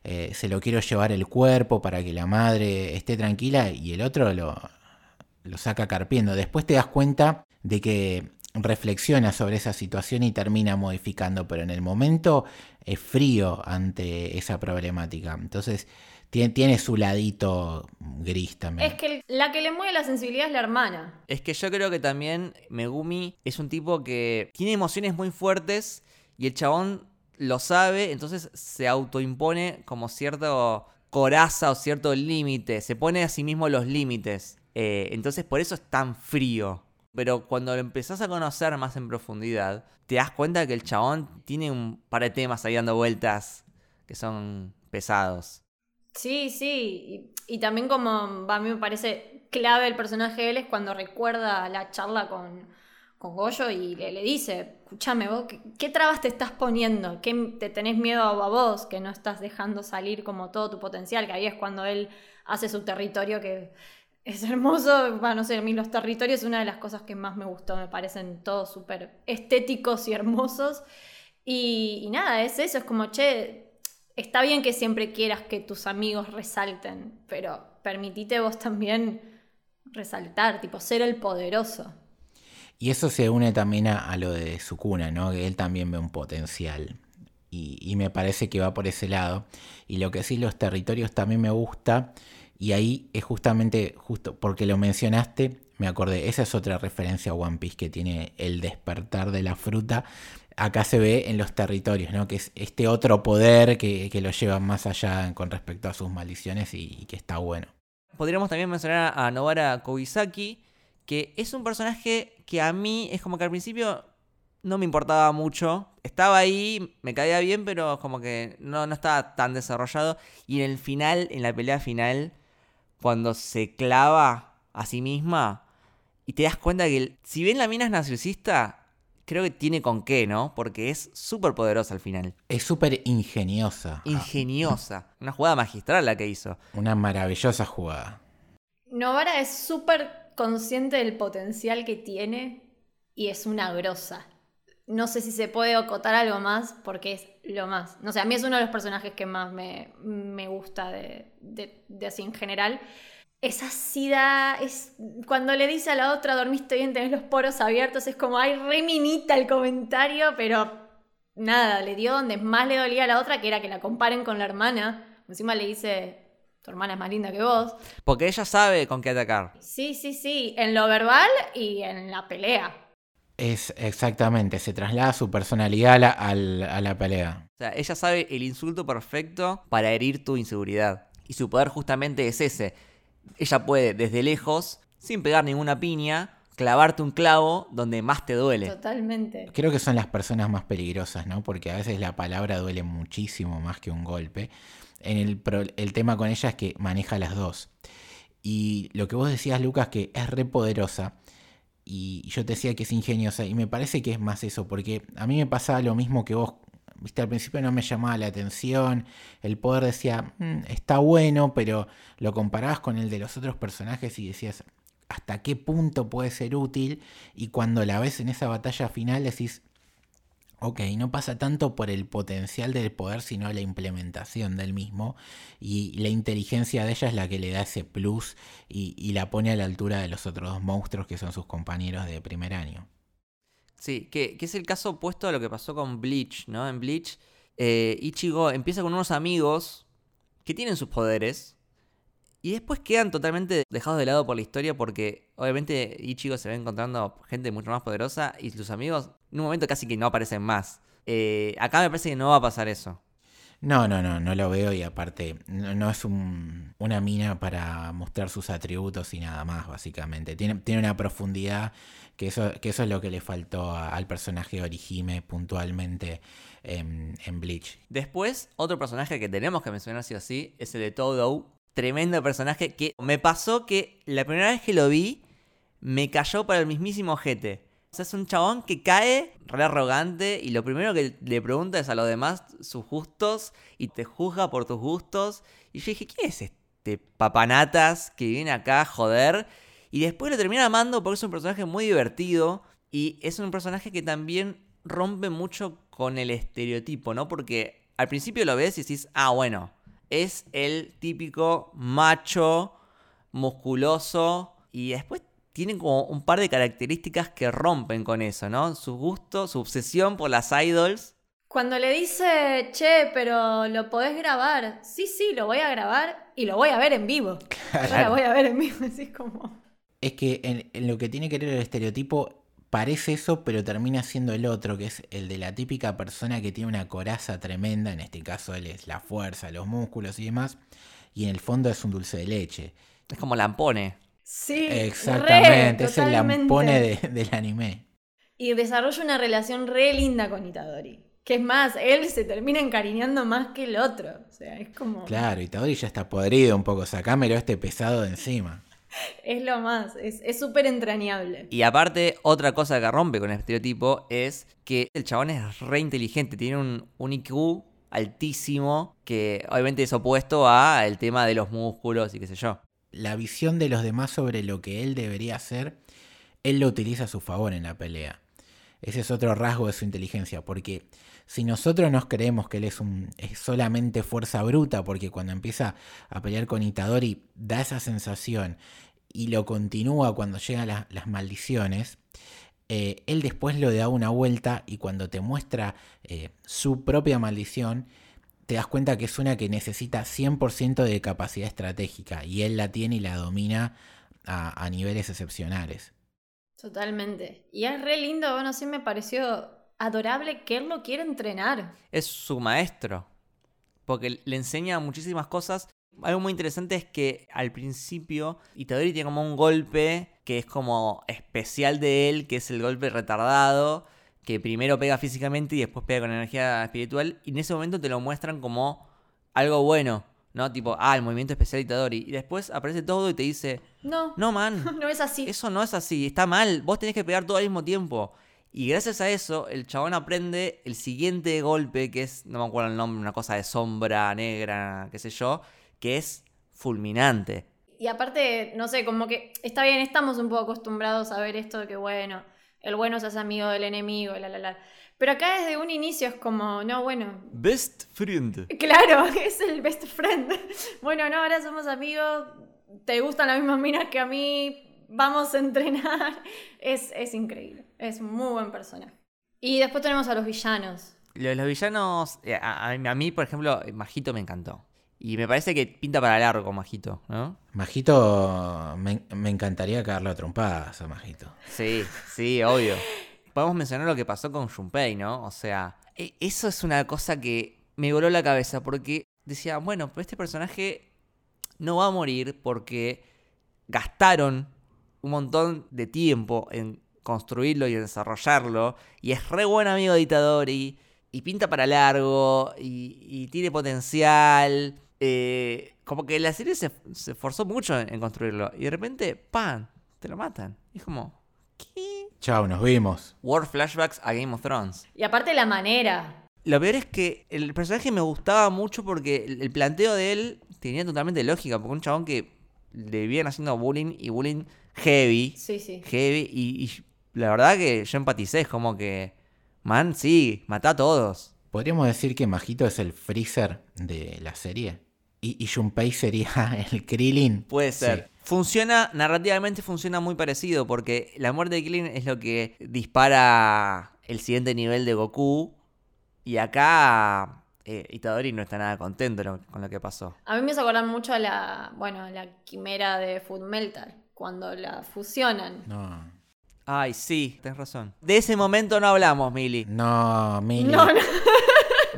eh, se lo quiero llevar el cuerpo para que la madre esté tranquila y el otro lo saca carpiendo. Después te das cuenta de que reflexiona sobre esa situación y termina modificando, pero en el momento es frío ante esa problemática. Entonces tiene, tiene su ladito gris también. Es que la que le mueve la sensibilidad es la hermana. Es que yo creo que también Megumi es un tipo que tiene emociones muy fuertes y el chabón lo sabe, entonces se autoimpone como cierto coraza o cierto límite, se pone a sí mismo los límites. Eh, entonces por eso es tan frío. Pero cuando lo empezás a conocer más en profundidad, te das cuenta que el chabón tiene un par de temas ahí dando vueltas que son pesados. Sí, sí. Y, y también como a mí me parece clave el personaje de él es cuando recuerda la charla con, con Goyo y le, le dice, escúchame vos, ¿qué, ¿qué, trabas te estás poniendo? ¿Qué te tenés miedo a vos? Que no estás dejando salir como todo tu potencial, que ahí es cuando él hace su territorio que es hermoso, bueno, no sé, a mí los territorios es una de las cosas que más me gustó, me parecen todos súper estéticos y hermosos. Y, y, nada, es eso, es como, che, está bien que siempre quieras que tus amigos resalten, pero permitite vos también resaltar, tipo, ser el poderoso. Y eso se une también a, lo de Sukuna, ¿no? Que él también ve un potencial. Y, y me parece que va por ese lado. Y lo que sí, los territorios también me gusta y ahí es justamente, justo porque lo mencionaste, me acordé, esa es otra referencia a One Piece que tiene el despertar de la fruta. Acá se ve en los territorios, ¿no? Que es este otro poder que, que lo lleva más allá con respecto a sus maldiciones y, que está bueno. Podríamos también mencionar a Nobara Kobisaki, que es un personaje que a mí es como que al principio no me importaba mucho. Estaba ahí, me caía bien, pero como que no, no estaba tan desarrollado. Y en el final, en la pelea final, cuando se clava a sí misma y te das cuenta que si bien la mina es narcisista, creo que tiene con qué, ¿no? Porque es súper poderosa al final. Es súper ingeniosa. Ingeniosa. Una jugada magistral la que hizo. Una maravillosa jugada. Novara es súper consciente del potencial que tiene y es una grosa. No sé si se puede acotar algo más porque es lo más. No sé, a mí es uno de los personajes que más me, me gusta de, de, de, así en general. Es ácida, es cuando le dice a la otra, dormiste bien, tenés los poros abiertos, es como, ay, reminita el comentario, pero nada, le dio donde más le dolía a la otra, que era que la comparen con la hermana. Encima le dice, tu hermana es más linda que vos. Porque ella sabe con qué atacar. Sí, sí, sí, en lo verbal y en la pelea. Es exactamente, se traslada su personalidad a la, a la, a la pelea. O sea, ella sabe el insulto perfecto para herir tu inseguridad. Y su poder justamente es ese. Ella puede, desde lejos, sin pegar ninguna piña, clavarte un clavo donde más te duele. Totalmente. Creo que son las personas más peligrosas, ¿no? Porque a veces la palabra duele muchísimo más que un golpe. En el, el tema con ella es que maneja las dos. Y lo que vos decías, Lucas, que es re poderosa y yo te decía que es ingeniosa y me parece que es más eso, porque a mí me pasaba lo mismo que vos, viste, al principio no me llamaba la atención, el poder decía, mmm, está bueno, pero lo comparabas con el de los otros personajes y decías, ¿hasta qué punto puede ser útil? Y cuando la ves en esa batalla final decís, Ok, no pasa tanto por el potencial del poder, sino la implementación del mismo. Y la inteligencia de ella es la que le da ese plus y, y, la pone a la altura de los otros dos monstruos que son sus compañeros de primer año. Sí, que, que es el caso opuesto a lo que pasó con Bleach, ¿no? En Bleach, eh, Ichigo empieza con unos amigos que tienen sus poderes. Y después quedan totalmente dejados de lado por la historia porque obviamente Ichigo se va encontrando gente mucho más poderosa y sus amigos en un momento casi que no aparecen más. Eh, acá me parece que no va a pasar eso. No, no, no, no lo veo y aparte no, no es un, una mina para mostrar sus atributos y nada más, básicamente. Tiene, tiene una profundidad que eso, que eso es lo que le faltó al personaje Orihime puntualmente en, en, Bleach. Después, otro personaje que tenemos que mencionar sí o sí es el de Todo. Tremendo personaje que me pasó que la primera vez que lo vi me cayó para el mismísimo ojete. O sea, es un chabón que cae re arrogante y lo primero que le pregunta es a los demás sus gustos y te juzga por tus gustos. Y yo dije, ¿quién es este papanatas que viene acá a joder? Y después lo termina amando porque es un personaje muy divertido y es un personaje que también rompe mucho con el estereotipo, ¿no? Porque al principio lo ves y decís, ah, bueno, es el típico macho musculoso y después tienen como un par de características que rompen con eso, ¿no? Su gusto, su obsesión por las idols. Cuando le dice, che, pero lo podés grabar. Sí, sí, lo voy a grabar y lo voy a ver en vivo. Yo la voy a ver en vivo, así como. Es que en, en lo que tiene que ver el estereotipo parece eso, pero termina siendo el otro, que es el de la típica persona que tiene una coraza tremenda, en este caso él es la fuerza, los músculos y demás, y en el fondo es un dulce de leche. Es como Lampone. Sí, Exactamente, re, es el lampone de- del anime. Y desarrolla una relación re linda con Itadori. Que es más, él se termina encariñando más que el otro. O sea, es como. Claro, y Tadori ya está podrido un poco, sacámelo este pesado de encima. Es lo más. Es es súper entrañable. Y aparte, otra cosa que rompe con el estereotipo es que el chabón es re inteligente, tiene un, un IQ altísimo que obviamente es opuesto a el tema de los músculos y qué sé yo. La visión de los demás sobre lo que él debería hacer, él lo utiliza a su favor en la pelea. Ese es otro rasgo de su inteligencia, porque si nosotros nos creemos que él es, un, es solamente fuerza bruta, porque cuando empieza a pelear con Itadori da esa sensación y lo continúa cuando llegan la- las maldiciones, eh, él después lo da una vuelta y cuando te muestra eh, su propia maldición, te das cuenta que es una que necesita 100% de capacidad estratégica y él la tiene y la domina a, a niveles excepcionales. Totalmente. Y es re lindo, bueno, sí me pareció adorable que él lo quiere entrenar. Es su maestro, porque le enseña muchísimas cosas. Algo muy interesante es que al principio Itadori tiene como un golpe que es como especial de él, que es el golpe retardado, que primero pega físicamente y después pega con energía espiritual, y en ese momento te lo muestran como algo bueno, ¿no? Tipo, ah, el movimiento especial de Itadori. Y después aparece todo y te dice, No, no, man, no es así. eso no es así, está mal, vos tenés que pegar todo al mismo tiempo. Y gracias a eso, el chabón aprende el siguiente golpe, que es, no me acuerdo el nombre, una cosa de sombra negra, qué sé yo, que es fulminante. Y aparte, no sé, como que está bien, estamos un poco acostumbrados a ver esto de que, bueno, el bueno se hace amigo del enemigo, la, la, la. Pero acá desde un inicio es como, no, bueno, Best friend. claro, es el best friend. Bueno, no, ahora somos amigos, te gustan las mismas minas que a mí, vamos a entrenar. Es, es increíble, es un muy buen personaje. Y después tenemos a los villanos. Los, los villanos, eh, a, a- a mí, por ejemplo, Majito me encantó. Y me parece que pinta para largo, Majito, ¿no? Majito, me, me encantaría caerlo a trompadas a Majito. Sí, sí, obvio. Podemos mencionar lo que pasó con Junpei, ¿no? O sea, e- eso es una cosa que me voló la cabeza porque decía, bueno, pero este personaje no va a morir porque gastaron un montón de tiempo en construirlo y en desarrollarlo y es re buen amigo de Itadori y pinta para largo y, y tiene potencial. Eh, como que la serie se, se esforzó mucho en, en construirlo y de repente, ¡pam! Te lo matan. Y es como, ¿qué? Chao, nos vimos. War flashbacks a Game of Thrones. Y aparte la manera. Lo peor es que el personaje me gustaba mucho porque el el planteo de él tenía totalmente lógica. Porque un chabón que le vivían haciendo bullying y bullying heavy. Sí, sí. Heavy. Y, y la verdad que yo empaticé. Es como que, man, sí, mata a todos. Podríamos decir que Majito es el freezer de la serie. Y, y Junpei sería el Krillin. Puede Sí. ser. Funciona, narrativamente funciona muy parecido. Porque la muerte de Krillin es lo que dispara el siguiente nivel de Goku. Y acá eh, Itadori no está nada contento lo- con lo que pasó. A mí me hace acordar mucho a la, bueno, a la quimera de Food Metal, cuando la fusionan. No, Ay, sí, tenés razón. De ese momento no hablamos, Mili. no, Mili. No, no.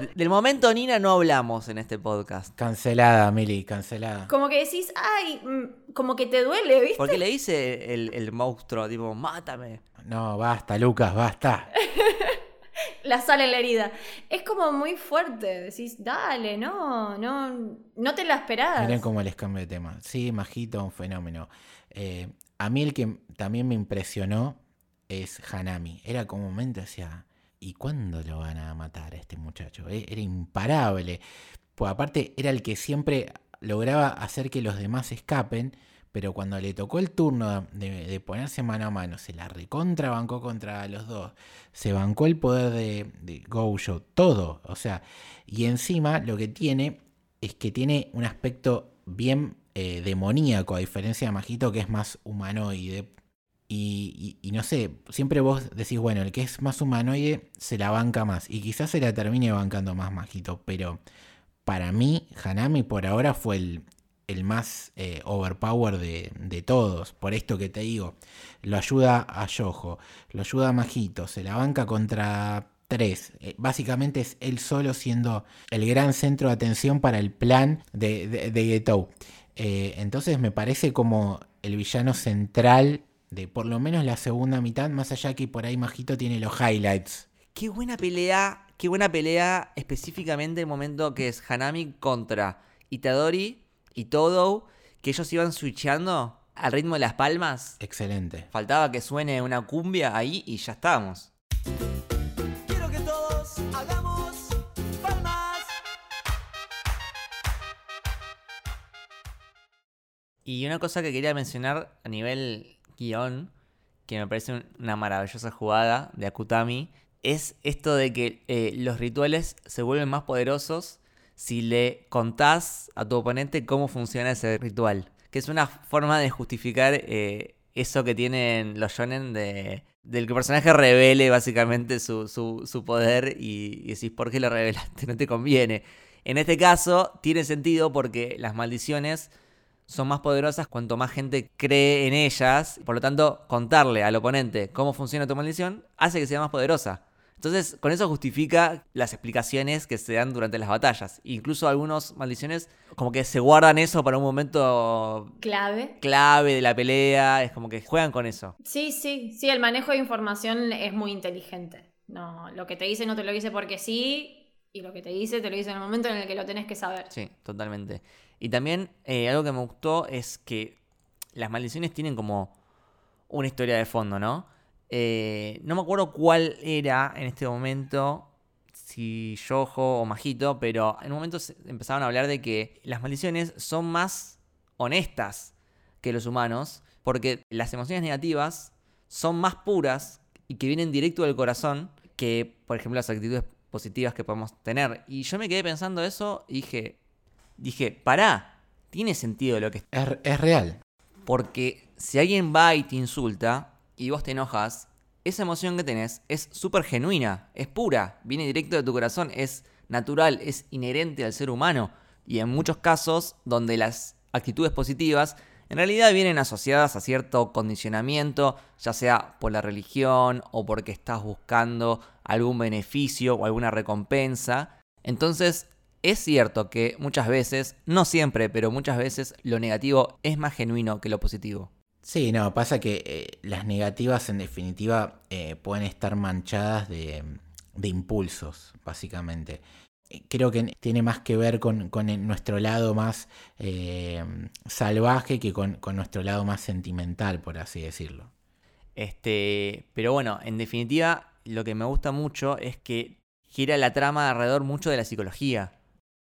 De- Del momento Nina no hablamos en este podcast. Cancelada, Mili, cancelada. Como que decís, ay, mm, como que te duele, ¿viste? Porque le dice el, el monstruo, tipo, mátame. No, basta, Lucas, basta. La sal en la herida. Es como muy fuerte. Decís, dale, no, no, no te la esperás. Miren cómo les cambio de tema. Sí, Majito, un fenómeno. Eh, a mí el que también me impresionó es Hanami. Era como un momento, decía, ¿y cuándo lo van a matar a este muchacho? E- Era imparable. Pues aparte era el que siempre lograba hacer que los demás escapen, pero cuando le tocó el turno de, ponerse mano a mano, se la recontrabancó contra los dos, se bancó el poder de, de Gojo, todo, o sea, y encima lo que tiene es que tiene un aspecto bien eh, demoníaco, a diferencia de Majito que es más humanoide. Y, no sé, siempre vos decís, bueno, el que es más humanoide se la banca más. Y quizás se la termine bancando más Majito. Pero para mí, Hanami por ahora fue el, el más eh, overpower de, de todos. Por esto que te digo, lo ayuda a Yojo, lo ayuda a Majito, se la banca contra tres. Eh, básicamente es él solo siendo el gran centro de atención para el plan de, de, de. Eh, entonces me parece como el villano central de por lo menos la segunda mitad, más allá que por ahí Majito tiene los highlights. Qué buena pelea, qué buena pelea específicamente el momento que es Hanami contra Itadori y Todo, que ellos iban switchando al ritmo de las palmas. Excelente. Faltaba que suene una cumbia ahí y ya estábamos. Quiero que todos hagamos palmas. Y una cosa que quería mencionar a nivel guion, que me parece un- una maravillosa jugada de Akutami, es esto de que eh, los rituales se vuelven más poderosos si le contás a tu oponente cómo funciona ese ritual. Que es una forma de justificar eh, eso que tienen los shonen de, del que el personaje revele básicamente su, su- su poder y, y decís, ¿por qué lo revelaste? No te conviene. En este caso tiene sentido porque las maldiciones son más poderosas cuanto más gente cree en ellas. Por lo tanto, contarle al oponente cómo funciona tu maldición hace que sea más poderosa. Entonces, con eso justifica las explicaciones que se dan durante las batallas. Incluso algunas maldiciones como que se guardan eso para un momento Clave. clave de la pelea. Es como que juegan con eso. Sí, sí, sí, el manejo de información es muy inteligente. No, lo que te dice no te lo dice porque sí, y lo que te dice te lo dice en el momento en el que lo tenés que saber. Sí, totalmente. Y también eh, algo que me gustó es que las maldiciones tienen como una historia de fondo, ¿no? Eh, no me acuerdo cuál era en este momento, si Yojo o Majito, pero en un momento empezaron a hablar de que las maldiciones son más honestas que los humanos, porque las emociones negativas son más puras y que vienen directo del corazón que, por ejemplo, las actitudes positivas que podemos tener. Y yo me quedé pensando eso y dije, dije, pará, tiene sentido lo que Es, es real. porque si alguien va y te insulta y vos te enojas, esa emoción que tenés es súper genuina, es pura, viene directo de tu corazón, es natural, es inherente al ser humano. Y en muchos casos donde las actitudes positivas en realidad vienen asociadas a cierto condicionamiento, ya sea por la religión o porque estás buscando algún beneficio o alguna recompensa. Entonces, es cierto que muchas veces, no siempre, pero muchas veces lo negativo es más genuino que lo positivo. Sí, no, pasa que eh, las negativas en definitiva eh, pueden estar manchadas de, de impulsos, básicamente. Eh, Creo que tiene más que ver con, nuestro lado más eh, salvaje que con, con nuestro lado más sentimental, por así decirlo. Este, pero bueno, en definitiva, lo que me gusta mucho es que gira la trama alrededor mucho de la psicología,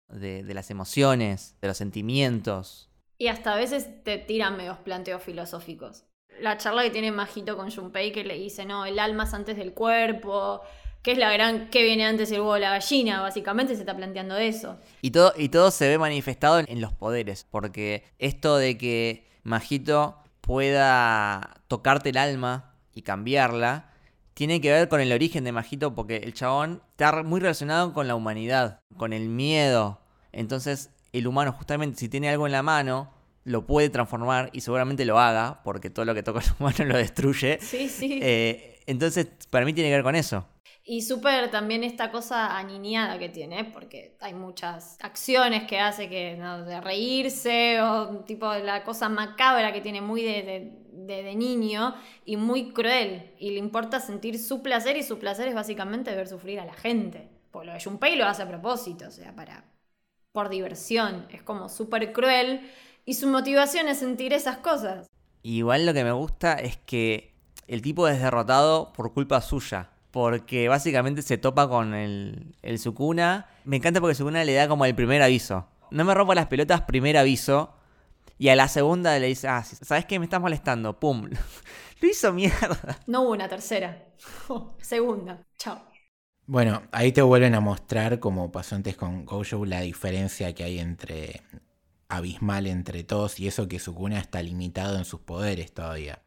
de, de las emociones, de los sentimientos. Y hasta a veces te tiran medios planteos filosóficos. La charla que tiene Majito con Junpei que le dice, no, el alma es antes del cuerpo, que es la gran, que viene antes el huevo o la gallina, básicamente se está planteando eso. Y todo, y todo se ve manifestado en, en los poderes, porque esto de que Majito pueda tocarte el alma y cambiarla, tiene que ver con el origen de Majito, porque el chabón está muy relacionado con la humanidad, con el miedo. Entonces, el humano, justamente, si tiene algo en la mano, lo puede transformar y seguramente lo haga, porque todo lo que toca el humano lo destruye. Sí, sí. Eh, entonces, para mí tiene que ver con eso. Y súper también esta cosa aniñada que tiene, porque hay muchas acciones que hace que ¿no? de reírse o tipo la cosa macabra que tiene muy de, de- de- niño y muy cruel. Y le importa sentir su placer y su placer es básicamente ver sufrir a la gente. Por lo de Junpei lo hace a propósito, o sea, para por diversión. Es como súper cruel y su motivación es sentir esas cosas. Igual lo que me gusta es que el tipo es derrotado por culpa suya. Porque básicamente se topa con el, el Sukuna. Me encanta porque Sukuna le da como el primer aviso. No me rompo las pelotas, primer aviso. Y a la segunda le dice, ah, ¿sabes qué? Me estás molestando. Pum. Lo hizo mierda. No hubo una tercera. Segunda. Chao. Bueno, ahí te vuelven a mostrar, como pasó antes con Gojo, la diferencia que hay entre abismal entre todos y eso que Sukuna está limitado en sus poderes todavía.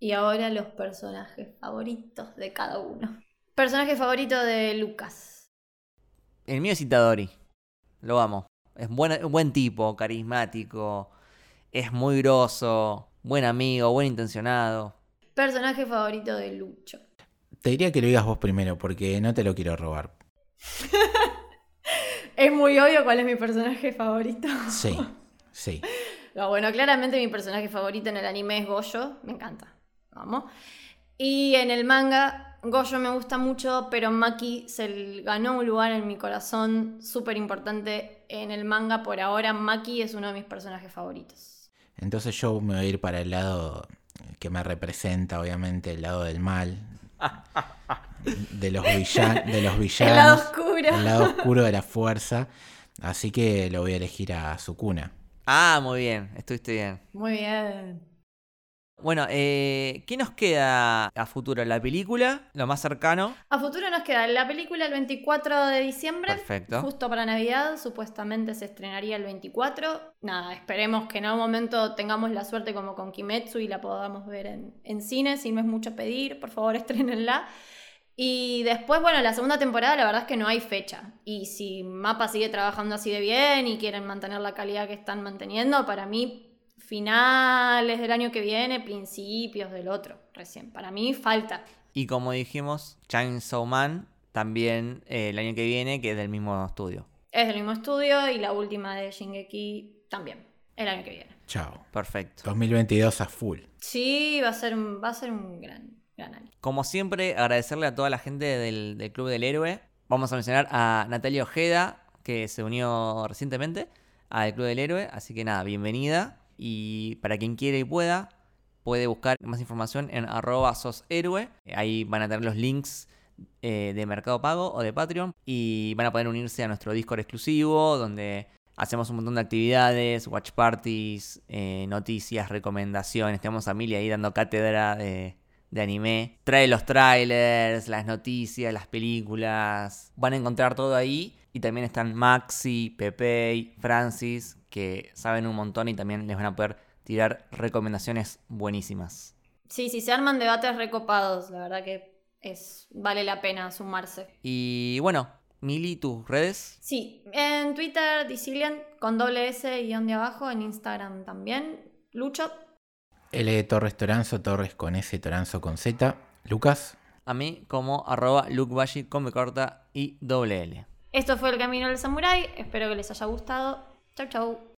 Y ahora los personajes favoritos de cada uno. Personaje favorito de Lucas. El mío es Itadori. Lo amo. Es buen, buen tipo, carismático. Es muy grosso. Buen amigo, buen intencionado. Personaje favorito de Lucho. Te diría que lo digas vos primero, porque no te lo quiero robar. Es muy obvio cuál es mi personaje favorito. Sí, sí. No, bueno, claramente mi personaje favorito en el anime es Goyo. Me encanta. Vamos. Y en el manga, Goyo me gusta mucho, pero Maki se ganó un lugar en mi corazón súper importante en el manga. Por ahora, Maki es uno de mis personajes favoritos. Entonces yo me voy a ir para el lado que me representa, obviamente, el lado del mal. De los, villan- de los villanos. El lado oscuro. El lado oscuro de la fuerza. Así que lo voy a elegir a Sukuna. Ah, muy bien. Estuviste bien. Muy bien. Bueno, eh, ¿qué nos queda a futuro? La película, lo más cercano. A futuro nos queda la película el 24 de diciembre. Perfecto. Justo para Navidad, supuestamente se estrenaría el 24. Nada, esperemos que en algún momento tengamos la suerte como con Kimetsu y la podamos ver en, en cine. Si no es mucho pedir, por favor, estrenenla. Y después, bueno, la segunda temporada la verdad es que no hay fecha. Y si Mapa sigue trabajando así de bien y quieren mantener la calidad que están manteniendo, para mí finales del año que viene, principios del otro, recién. Para mí falta. Y como dijimos, Chainsaw Man también eh, el año que viene, que es del mismo estudio. Es del mismo estudio y la última de Shingeki también, el año que viene. Chao. Perfecto. 2022 a full. Sí, va a ser un, va a ser un gran, gran año. Como siempre, agradecerle a toda la gente del, del Club del Héroe. Vamos a mencionar a Natalia Ojeda, que se unió recientemente al Club del Héroe. Así que nada, bienvenida. Y para quien quiera y pueda, puede buscar más información en arroba soshéroe. Ahí van a tener los links eh, de Mercado Pago o de Patreon. Y van a poder unirse a nuestro Discord exclusivo, donde hacemos un montón de actividades, watch parties, eh, noticias, recomendaciones. Tenemos a Emilia ahí dando cátedra de, de anime. Trae los trailers, las noticias, las películas. Van a encontrar todo ahí. Y también están Maxi, Pepe, Francis, que saben un montón y también les van a poder tirar recomendaciones buenísimas. Sí, sí, se arman debates recopados, la verdad que es, vale la pena sumarse. Y bueno, Mili, tus redes. Sí, en Twitter, Disilian, con doble S guion de abajo, en Instagram también, Lucho. L de Torres Toranzo, Torres con S, Toranzo con Z. Lucas. A mí como arroba lukebashi con B corta y doble L. Esto fue El Camino del Samurái, espero que les haya gustado. Chau, chau.